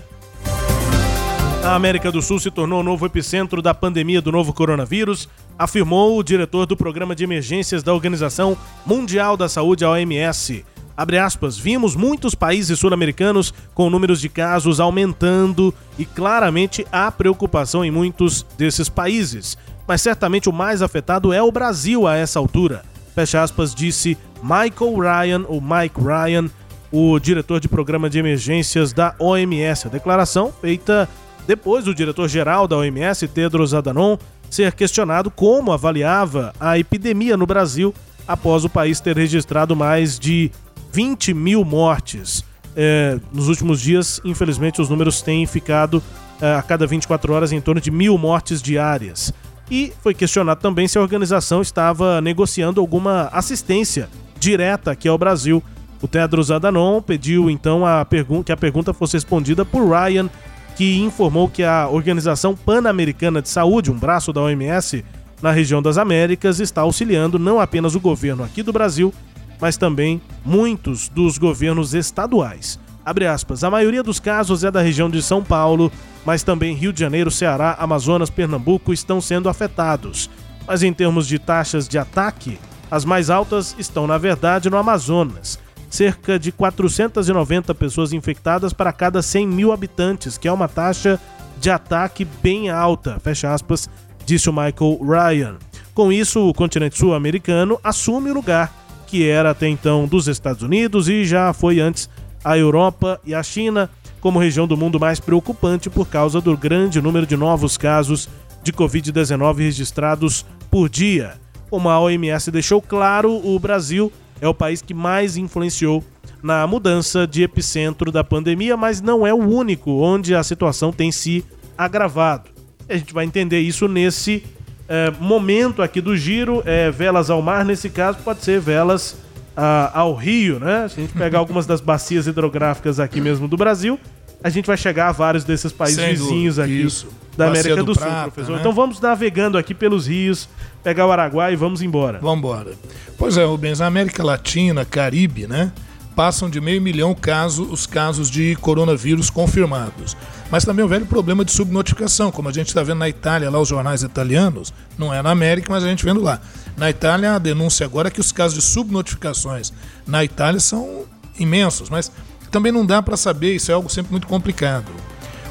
A América do Sul se tornou o novo epicentro da pandemia do novo coronavírus, afirmou o diretor do Programa de Emergências da Organização Mundial da Saúde, a OMS. Abre aspas, vimos muitos países sul-americanos com números de casos aumentando e claramente há preocupação em muitos desses países. Mas certamente o mais afetado é o Brasil a essa altura. Fecha aspas, disse Michael Ryan, ou Mike Ryan, o diretor de programa de emergências da OMS. A declaração feita depois do diretor-geral da OMS, Tedros Adhanom, ser questionado como avaliava a epidemia no Brasil após o país ter registrado mais de 20 mil mortes. É, nos últimos dias, infelizmente, os números têm ficado é, a cada 24 horas em torno de mil mortes diárias. E foi questionado também se a organização estava negociando alguma assistência direta aqui ao Brasil. O Tedros Adhanom pediu então a que a pergunta fosse respondida por Ryan, que informou que a Organização Pan-Americana de Saúde, um braço da OMS na região das Américas, está auxiliando não apenas o governo aqui do Brasil, mas também muitos dos governos estaduais. Aspas, a maioria dos casos é da região de São Paulo, mas também Rio de Janeiro, Ceará, Amazonas, Pernambuco estão sendo afetados. Mas em termos de taxas de ataque, as mais altas estão, na verdade, no Amazonas. Cerca de 490 pessoas infectadas para cada 100 mil habitantes, que é uma taxa de ataque bem alta, fecha aspas, disse o Michael Ryan. Com isso, o continente sul-americano assume o lugar que era até então dos Estados Unidos e já foi antes a Europa e a China como região do mundo mais preocupante por causa do grande número de novos casos de Covid-19 registrados por dia. Como a OMS deixou claro, o Brasil é o país que mais influenciou na mudança de epicentro da pandemia, mas não é o único onde a situação tem se agravado. A gente vai entender isso nesse é, momento aqui do giro. É, velas ao mar, nesse caso, pode ser velas ah, ao rio, né? Se a gente pegar <laughs> algumas das bacias hidrográficas aqui mesmo do Brasil, a gente vai chegar a vários desses países Sem vizinhos dúvida, aqui isso. da Bacia América do, do Sul, Prata, professor. né? Então vamos navegando aqui pelos rios, pegar o Araguai e vamos embora. Vamos embora. Pois é, Rubens, a América Latina, Caribe, né? Passam de meio milhão caso, os casos de coronavírus confirmados. Mas também o velho problema de subnotificação, como a gente está vendo na Itália, lá os jornais italianos, não é na América, mas a gente vendo lá. Na Itália, a denúncia agora é que os casos de subnotificações na Itália são imensos, mas também não dá para saber, isso é algo sempre muito complicado.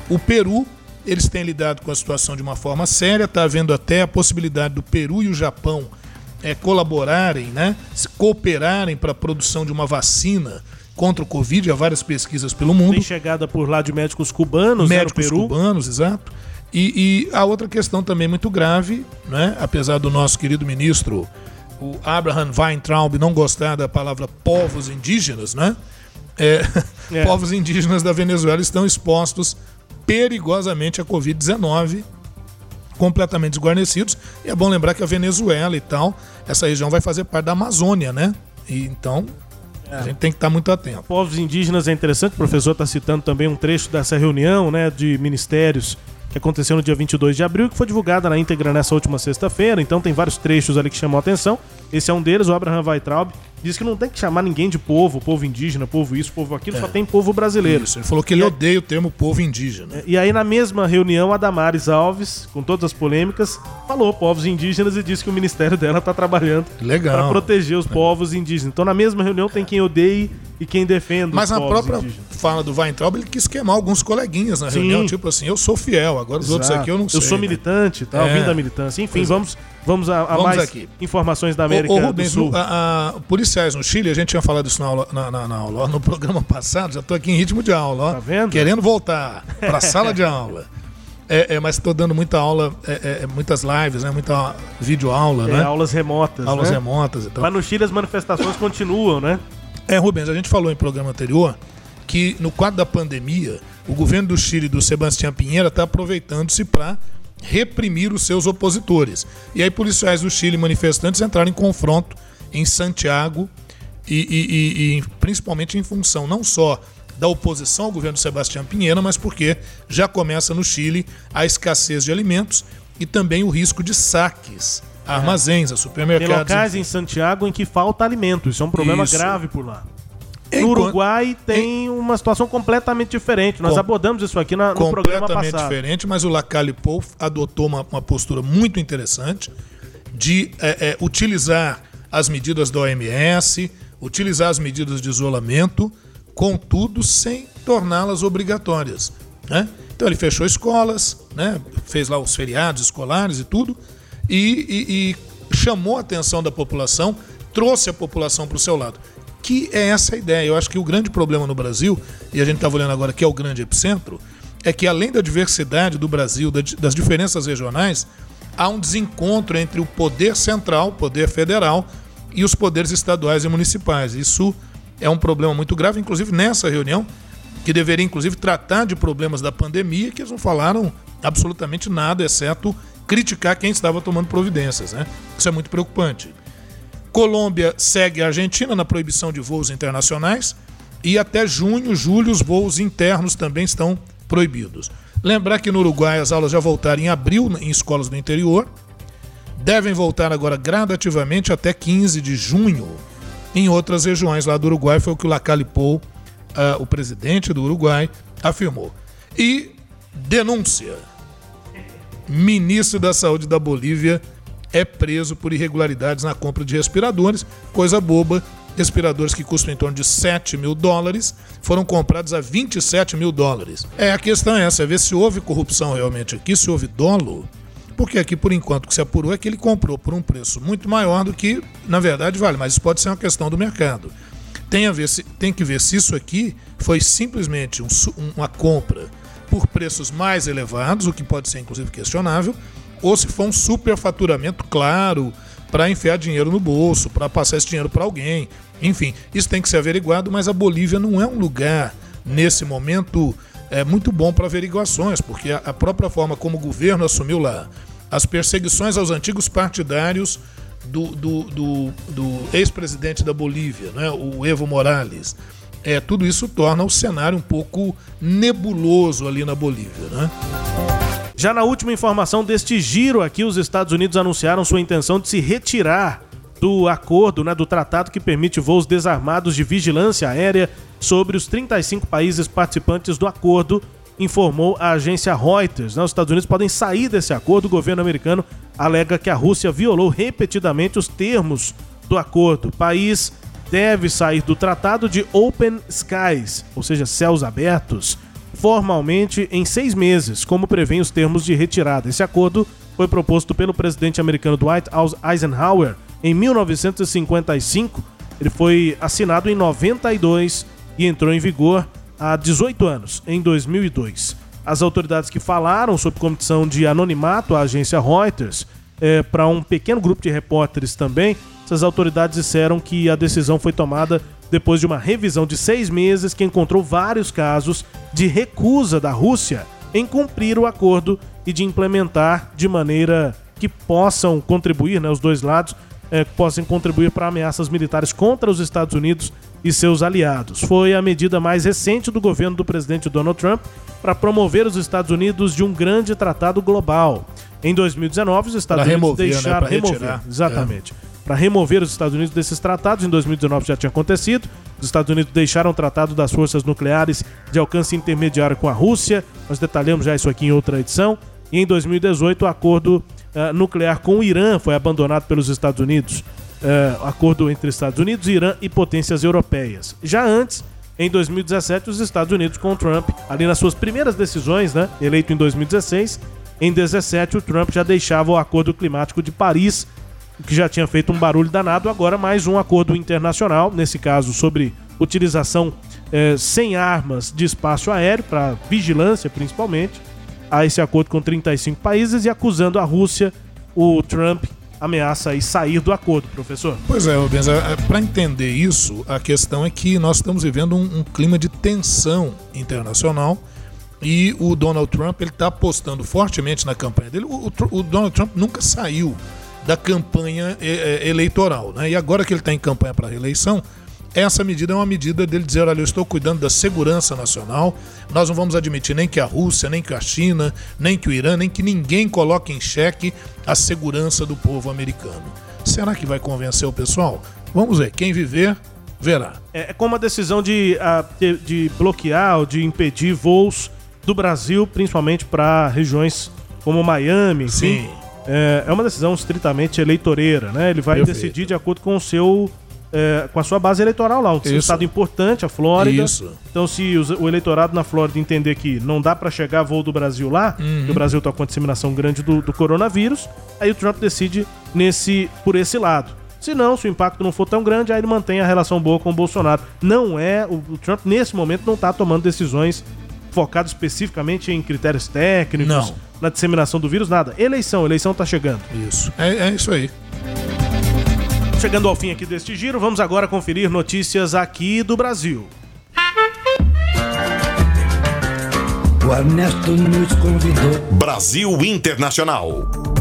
O Peru, eles têm lidado com a situação de uma forma séria, está havendo até a possibilidade do Peru e o Japão é, colaborarem, né, se cooperarem para a produção de uma vacina contra o Covid, há várias pesquisas pelo mundo. Tem chegada por lá de médicos cubanos, médicos né, Peru. cubanos, exato. E, e, a outra questão também muito grave, né? apesar do nosso querido ministro, o Abraham Weintraub, não gostar da palavra povos indígenas, né? É, <laughs> é. povos indígenas da Venezuela estão expostos perigosamente à Covid-19, completamente desguarnecidos. E é bom lembrar que a Venezuela e tal, essa região vai fazer parte da Amazônia, né? E então é. a gente tem que estar muito atento. Povos indígenas é interessante, o professor está citando também um trecho dessa reunião né, de ministérios que aconteceu no dia 22 de abril, que foi divulgada na íntegra nessa última sexta-feira. Então tem vários trechos ali que chamam a atenção. Esse é um deles, o Abraham Weitraub diz que não tem que chamar ninguém de povo, povo indígena, povo isso, povo aquilo, é. só tem povo brasileiro. Isso, ele falou que ele odeia o termo povo indígena. É, e aí na mesma reunião, a Damares Alves, com todas as polêmicas, falou povos indígenas e disse que o ministério dela está trabalhando para proteger os é. povos indígenas. Então na mesma reunião tem quem odeie e quem defenda Mas na própria indígenas. fala do Weintraub, ele quis queimar alguns coleguinhas na Sim. reunião, tipo assim, eu sou fiel, agora os Exato. outros aqui eu não sei. Eu sou né? militante, tal, é. vim da militância. Enfim, vamos Vamos a, a vamos mais aqui. informações da América ô, ô, Rubens, do Sul. A, a, policiais no Chile, a gente tinha falado isso na, aula, na, na, na aula, no <laughs> programa passado, já estou aqui em ritmo de aula, ó, tá vendo? querendo voltar para a <laughs> sala de aula. É, é, mas estou dando muita aula, é, é, é, muitas lives, né? Muita videoaula, é, né? Aulas remotas. Aulas né? remotas e tal. Mas no Chile as manifestações continuam, né? É, Rubens, a gente falou em programa anterior que no quadro da pandemia, o governo do Chile do Sebastião Pinheira está aproveitando-se para reprimir os seus opositores. E aí policiais do Chile manifestantes entraram em confronto em Santiago e, e, e, principalmente em função não só da oposição ao governo Sebastião Pinheira, mas porque já começa no Chile a escassez de alimentos e também o risco de saques a armazéns, a supermercados. Tem locais em Santiago em que falta alimento. Isso é um problema Isso. grave por lá. No Uruguai tem uma situação completamente diferente. Nós Com... abordamos isso aqui na, no programa passado. Completamente diferente, mas o Lacalle Pou adotou uma, uma, postura muito interessante de é, é, utilizar as medidas da OMS, utilizar as medidas de isolamento, contudo sem torná-las obrigatórias. Né? Então ele fechou escolas, né? fez lá os feriados escolares e tudo, e, e, e chamou a atenção da população, trouxe a população para o seu lado que é essa a ideia. Eu acho que o grande problema no Brasil, e a gente estava olhando agora que é o grande epicentro, é que além da diversidade do Brasil, das diferenças regionais, há um desencontro entre o poder central, o poder federal, e os poderes estaduais e municipais. Isso é um problema muito grave, inclusive nessa reunião, que deveria inclusive tratar de problemas da pandemia, que eles não falaram absolutamente nada, exceto criticar quem estava tomando providências. Né? Isso é muito preocupante. Colômbia segue a Argentina na proibição de voos internacionais e até junho, julho, os voos internos também estão proibidos. Lembrar que no Uruguai as aulas já voltaram em abril em escolas do interior, devem voltar agora gradativamente até 15 de junho em outras regiões lá do Uruguai, foi o que o Lacalipou, uh, o presidente do Uruguai, afirmou. E denúncia. Ministro da Saúde da Bolívia é preso por irregularidades na compra de respiradores, coisa boba. Respiradores que custam em torno de 7 mil dólares foram comprados a 27 mil dólares. É, a questão é essa: é ver se houve corrupção realmente aqui, se houve dolo. Porque aqui, por enquanto, o que se apurou é que ele comprou por um preço muito maior do que, na verdade, vale. Mas isso pode ser uma questão do mercado. Tem, a ver se, tem que ver se isso aqui foi simplesmente um, uma compra por preços mais elevados, o que pode ser inclusive questionável, ou se for um superfaturamento claro para enfiar dinheiro no bolso, para passar esse dinheiro para alguém. Enfim, isso tem que ser averiguado, mas a Bolívia não é um lugar, nesse momento, é, muito bom para averiguações, porque a, a própria forma como o governo assumiu lá as perseguições aos antigos partidários do, do, do, do ex-presidente da Bolívia, né, o Evo Morales. É, tudo isso torna o cenário um pouco nebuloso ali na Bolívia. Né? Já na última informação deste giro aqui, os Estados Unidos anunciaram sua intenção de se retirar do acordo, né, do tratado que permite voos desarmados de vigilância aérea sobre os 35 países participantes do acordo, informou a agência Reuters. Né, os Estados Unidos podem sair desse acordo. O governo americano alega que a Rússia violou repetidamente os termos do acordo. O país deve sair do tratado de Open Skies, ou seja, céus abertos formalmente em seis meses, como prevêem os termos de retirada. Esse acordo foi proposto pelo presidente americano Dwight Eisenhower em 1955. Ele foi assinado em 92 e entrou em vigor há 18 anos, em 2002. As autoridades que falaram sob condição de anonimato à agência Reuters, é, para um pequeno grupo de repórteres também, essas autoridades disseram que a decisão foi tomada depois de uma revisão de seis meses que encontrou vários casos de recusa da Rússia em cumprir o acordo e de implementar de maneira que possam contribuir, né, os dois lados, é, possam contribuir para ameaças militares contra os Estados Unidos e seus aliados. Foi a medida mais recente do governo do presidente Donald Trump para promover os Estados Unidos de um grande tratado global. Em 2019, os Estados Pra Unidos remover, né? deixaram Pra remover, retirar. exatamente. Para remover os Estados Unidos desses tratados, em 2019 já tinha acontecido. Os Estados Unidos deixaram o tratado das forças nucleares de alcance intermediário com a Rússia. Nós detalhamos já isso aqui em outra edição. E em 2018, o acordo ah, nuclear com o Irã foi abandonado pelos Estados Unidos. Eh, acordo entre Estados Unidos, Irã e potências europeias. Já antes, em 2017, os Estados Unidos com o Trump, ali nas suas primeiras decisões, né, eleito em 2016, em 17 o Trump já deixava o Acordo Climático de Paris, que já tinha feito um barulho danado, agora mais um acordo internacional, nesse caso sobre utilização eh, sem armas de espaço aéreo, para vigilância principalmente, a esse acordo com 35 países e acusando a Rússia, o Trump ameaça aí sair do acordo, professor. Pois é, Rubens, para entender isso, a questão é que nós estamos vivendo um, um clima de tensão internacional e o Donald Trump ele está apostando fortemente na campanha dele. O, o o Donald Trump nunca saiu da campanha eh, eh, eleitoral, né? E agora que ele está em campanha para reeleição, essa medida é uma medida dele dizer, olha, eu estou cuidando da segurança nacional, nós não vamos admitir nem que a Rússia, nem que a China, nem que o Irã, nem que ninguém coloque em xeque a segurança do povo americano. Será que vai convencer o pessoal? Vamos ver, quem viver, verá. É é como a decisão de, de, bloquear ou de impedir voos do Brasil, principalmente para regiões como Miami, enfim. É, é uma decisão estritamente eleitoreira, né? Ele vai Perfeito. decidir de acordo com o seu. é, com a sua base eleitoral lá, um Isso. estado importante, a Flórida. Isso. Então, se o eleitorado na Flórida entender que não dá para chegar voo do Brasil lá, Uhum. que o Brasil está com a disseminação grande do, do coronavírus, aí o Trump decide nesse, por esse lado. Se não, se o impacto não for tão grande, aí ele mantém a relação boa com o Bolsonaro. Não é. O, o Trump, nesse momento, não está tomando decisões focadas especificamente em critérios técnicos, Não. na disseminação do vírus, nada. Eleição, eleição tá chegando. Isso. É, é isso aí. Chegando ao fim aqui deste giro, vamos agora conferir notícias aqui do Brasil. O Ernesto nos convidou. Brasil Internacional.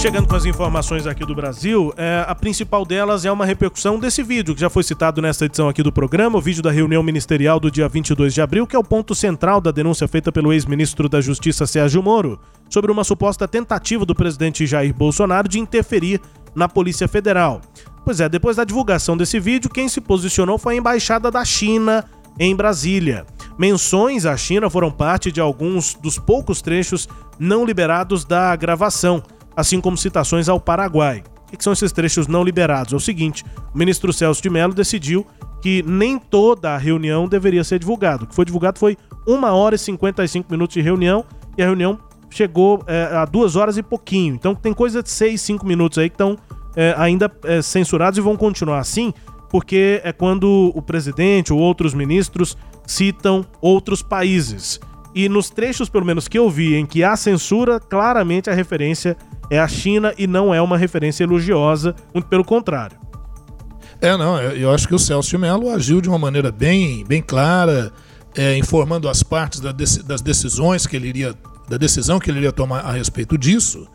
Chegando com as informações aqui do Brasil, é, a principal delas é uma repercussão desse vídeo que já foi citado nesta edição aqui do programa, o vídeo da reunião ministerial do dia 22 de abril, que é o ponto central da denúncia feita pelo ex-ministro da Justiça Sérgio Moro sobre uma suposta tentativa do presidente Jair Bolsonaro de interferir na Polícia Federal. Pois é, depois da divulgação desse vídeo, quem se posicionou foi a embaixada da China em Brasília. Menções à China foram parte de alguns dos poucos trechos não liberados da gravação, assim como citações ao Paraguai. O que são esses trechos não liberados? É o seguinte: o ministro Celso de Mello decidiu que nem toda a reunião deveria ser divulgada. O que foi divulgado foi 1 hora e 55 minutos de reunião e a reunião chegou é, a 2 horas e pouquinho. Então tem coisa de 6, 5 minutos aí que estão é, ainda é, censurados e vão continuar assim, porque é quando o presidente ou outros ministros citam outros países. E nos trechos, pelo menos que eu vi, em que há censura, claramente a referência é a China e não é uma referência elogiosa, muito pelo contrário. É, não, eu, eu acho que o Celso de Mello agiu de uma maneira bem, bem clara, é, informando as partes da das decisões que ele iria, da decisão que ele iria tomar a respeito disso.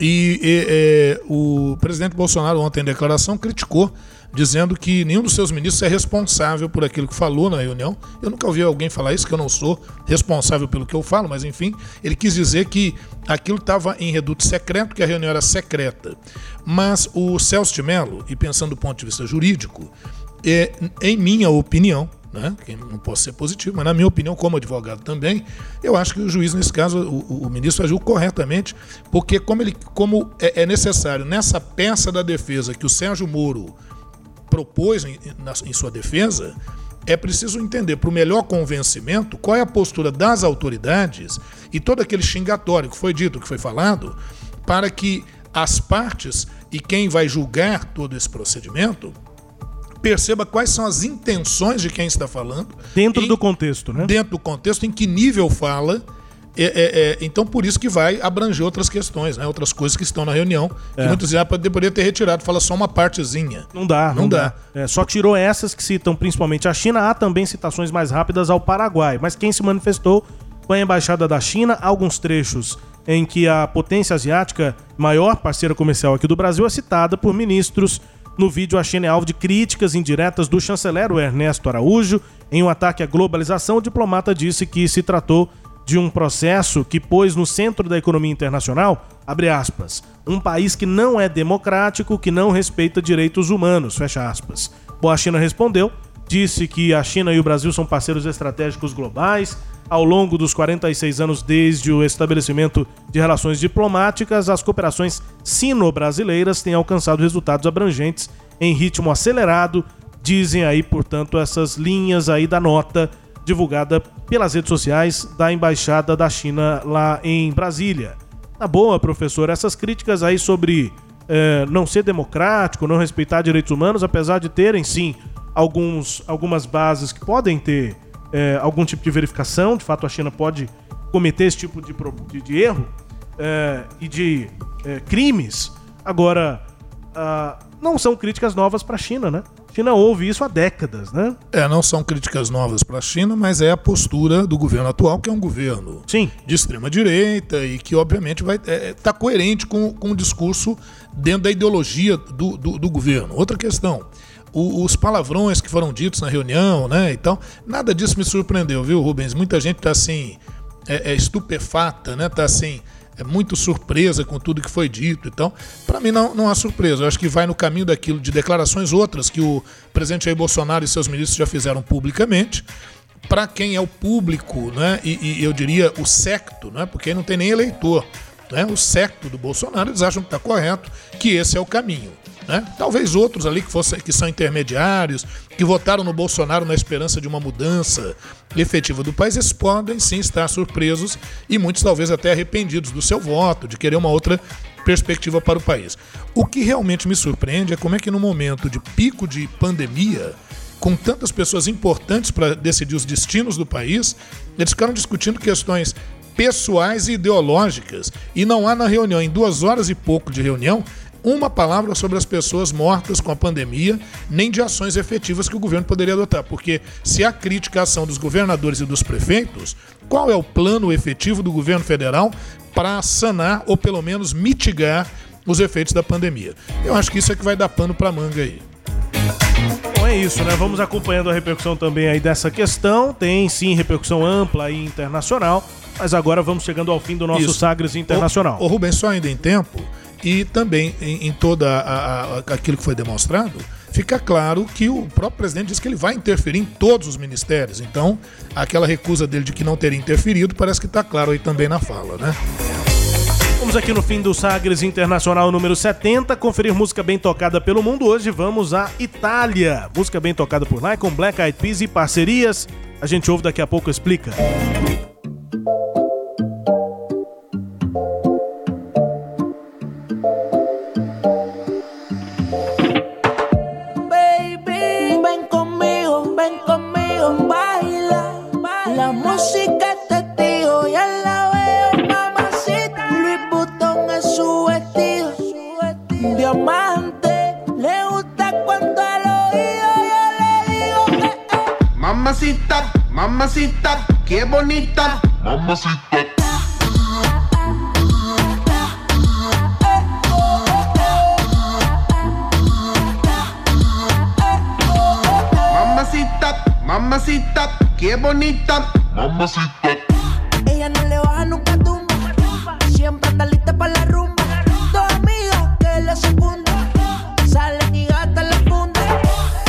E, e, é, o presidente Bolsonaro ontem em declaração criticou, dizendo que nenhum dos seus ministros é responsável por aquilo que falou na reunião. Eu nunca ouvi alguém falar isso, que eu não sou responsável pelo que eu falo, mas enfim, ele quis dizer que aquilo estava em reduto secreto, que a reunião era secreta. Mas o Celso de Mello, e pensando do ponto de vista jurídico, é, em minha opinião, né, que não posso ser positivo, mas na minha opinião, como advogado também, eu acho que o juiz, nesse caso, o, o- ministro agiu corretamente, porque como, ele, como é, é necessário nessa peça da defesa que o Sérgio Moro propôs em, na- em sua defesa, é preciso entender, para o melhor convencimento, qual é a postura das autoridades e todo aquele xingatório que foi dito, que foi falado, para que as partes e quem vai julgar todo esse procedimento perceba quais são as intenções de quem está falando. Dentro do contexto, né? Dentro do contexto, em que nível fala. É, é, é, então, por isso que vai abranger outras questões, né? outras coisas que estão na reunião, que É. muitos já poderia ter retirado, fala só uma partezinha. Não dá, não, Não dá. dá. É, só tirou essas que citam principalmente a China. Há também citações mais rápidas ao Paraguai. Mas quem se manifestou foi a embaixada da China. Alguns trechos em que a potência asiática, maior parceira comercial aqui do Brasil, é citada por ministros. No vídeo, a China é alvo de críticas indiretas do chanceler Ernesto Araújo. Em um ataque à globalização, o diplomata disse que se tratou de um processo que pôs no centro da economia internacional, abre aspas, um país que não é democrático, que não respeita direitos humanos, fecha aspas. Bom, a China respondeu, disse que a China e o Brasil são parceiros estratégicos globais. Ao longo dos 46 anos desde o estabelecimento de relações diplomáticas, as cooperações sino-brasileiras têm alcançado resultados abrangentes em ritmo acelerado, dizem aí, portanto, essas linhas aí da nota divulgada pelas redes sociais da Embaixada da China lá em Brasília. Na boa, professor, essas críticas aí sobre eh, não ser democrático, não respeitar direitos humanos, apesar de terem sim alguns, algumas bases que podem ter eh, algum tipo de verificação, de fato a China pode cometer esse tipo de, de- de erro eh, e de crimes. Agora, ah, não são críticas novas para a China, né? A China ouve isso há décadas, né? É, não são críticas novas para a China, mas é a postura do governo atual, que é um governo Sim. de extrema direita e que, obviamente, vai estar coerente com, com o discurso dentro da ideologia do, do, do governo. Outra questão. os palavrões que foram ditos na reunião, né? Então, nada disso me surpreendeu, viu, Rubens? Muita gente tá assim, é, é estupefata, né? Tá assim, é muito surpresa com tudo que foi dito. Então, para mim não, não há surpresa. Eu acho que vai no caminho daquilo de declarações outras que o presidente Jair Bolsonaro e seus ministros já fizeram publicamente. Para quem é o público, né? E, e eu diria o secto, né? Porque aí não tem nem eleitor. Né? O secto do Bolsonaro, eles acham que está correto, que esse é o caminho. Né? Talvez outros ali que, fossem, que são intermediários, que votaram no Bolsonaro na esperança de uma mudança efetiva do país, eles podem sim estar surpresos e muitos talvez até arrependidos do seu voto, de querer uma outra perspectiva para o país. O que realmente me surpreende é como é que no momento de pico de pandemia, com tantas pessoas importantes para decidir os destinos do país, eles ficaram discutindo questões pessoais e ideológicas. E não há na reunião, em duas horas e pouco de reunião, uma palavra sobre as pessoas mortas com a pandemia, nem de ações efetivas que o governo poderia adotar. Porque se há crítica à ação dos governadores e dos prefeitos, qual é o plano efetivo do governo federal para sanar ou pelo menos mitigar os efeitos da pandemia? Eu acho que isso é que vai dar pano para manga aí. Bom, é isso, né? Vamos acompanhando a repercussão também aí dessa questão. Tem sim repercussão ampla e internacional, mas agora vamos chegando ao fim do nosso Isso. Sagres Internacional. O, o Rubens, só ainda em tempo, e também em, em toda a, a- aquilo que foi demonstrado, fica claro que o próprio presidente disse que ele vai interferir em todos os ministérios. Então, aquela recusa dele de que não teria interferido parece que está claro aí também na fala, né? Vamos aqui no fim do Sagres Internacional número 70, conferir música bem tocada pelo mundo. Hoje vamos à Itália. Música bem tocada por lá com Black Eyed Peas e parcerias. A gente ouve daqui a pouco, explica. Baby, música es testigo, ya la veo, mamacita. Louis Vuitton es su vestido, diamante. Le gusta cuando al oído yo le digo eh. Mamacita, mamacita, qué bonita. Mamacita. Mamacita, mamacita, qué bonita. Mamacita. Ella no le baja nunca tumba. Siempre anda lista para la rumba. Dos amigas que secundan. Salen y gastan la funda.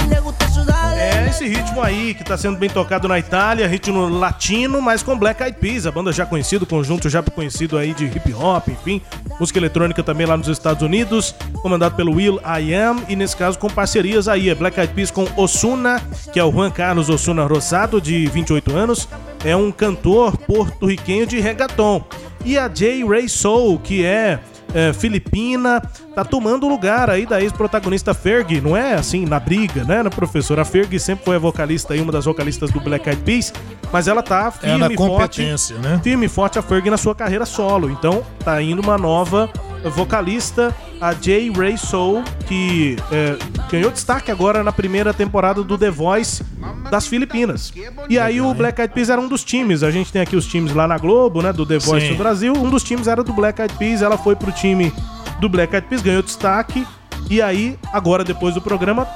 Le gusta sudar. É esse ritmo aí que tá sendo bem tocado na Itália, ritmo latino, mas com Black Eyed Peas, a banda já conhecida, o conjunto já conhecido aí de hip hop, enfim, música eletrônica também lá nos Estados Unidos, comandado pelo Will I Am e nesse caso com parcerias aí, é Black Eyed Peas com Osuna, que é o Juan Carlos Osuna Rosado, de 28 anos, é um cantor porto-riquenho de reggaeton, e a J. Ray Soul, que é é, filipina, tá tomando o lugar aí da ex-protagonista Fergie, não é assim, na briga, né, na professora? A Fergie sempre foi a vocalista aí, uma das vocalistas do Black Eyed Peas, mas ela tá É firme na e forte. competência, né? Firme e forte a Fergie na sua carreira solo. Então, tá indo uma nova vocalista, a Jay Ray Soul, que é, ganhou destaque agora na primeira temporada do The Voice das Filipinas. E aí o Black Eyed Peas era um dos times. A gente tem aqui os times lá na Globo, né, do The Voice Sim. no Brasil. Um dos times era do Black Eyed Peas, ela foi pro time do Black Eyed Peas, ganhou destaque. E aí, agora depois do programa,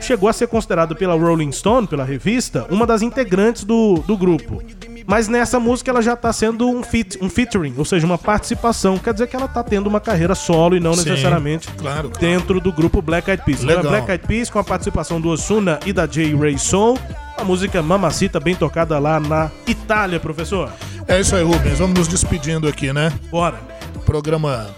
chegou a ser considerado pela Rolling Stone, pela revista, uma das integrantes do, do grupo. Mas nessa música ela já tá sendo um, fit, um featuring, ou seja, uma participação. Quer dizer que ela tá tendo uma carreira solo e não Sim, necessariamente claro, claro. dentro do grupo Black Eyed Peas. Legal. Black Eyed Peas com a participação do Osuna e da J. Ray Soul. A música Mamacita, bem tocada lá na Itália, professor. É isso aí, Rubens. Vamos nos despedindo aqui, né? Bora. O programa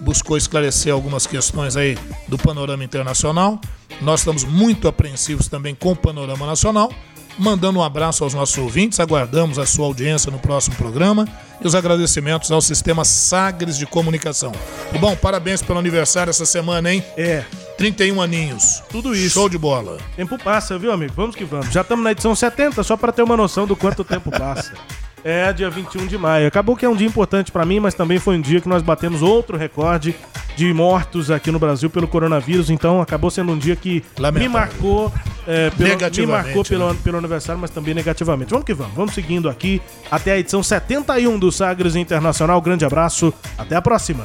buscou esclarecer algumas questões aí do panorama internacional. Nós estamos muito apreensivos também com o panorama nacional. Mandando um abraço aos nossos ouvintes, aguardamos a sua audiência no próximo programa e os agradecimentos ao sistema Sagres de Comunicação. E bom, parabéns pelo aniversário essa semana, hein? É. 31 aninhos. Tudo isso. Show de bola. Tempo passa, viu, amigo? Vamos que vamos. Já estamos na edição 70, só para ter uma noção do quanto o tempo passa. <laughs> É dia 21 de maio. Acabou que é um dia importante para mim, mas também foi um dia que nós batemos outro recorde de mortos aqui no Brasil pelo coronavírus. Então acabou sendo um dia que me marcou, é, pelo, me marcou pelo, né? pelo aniversário, mas também negativamente. Vamos que vamos. Vamos seguindo aqui até a edição 71 do Sagres Internacional. Grande abraço. Até a próxima.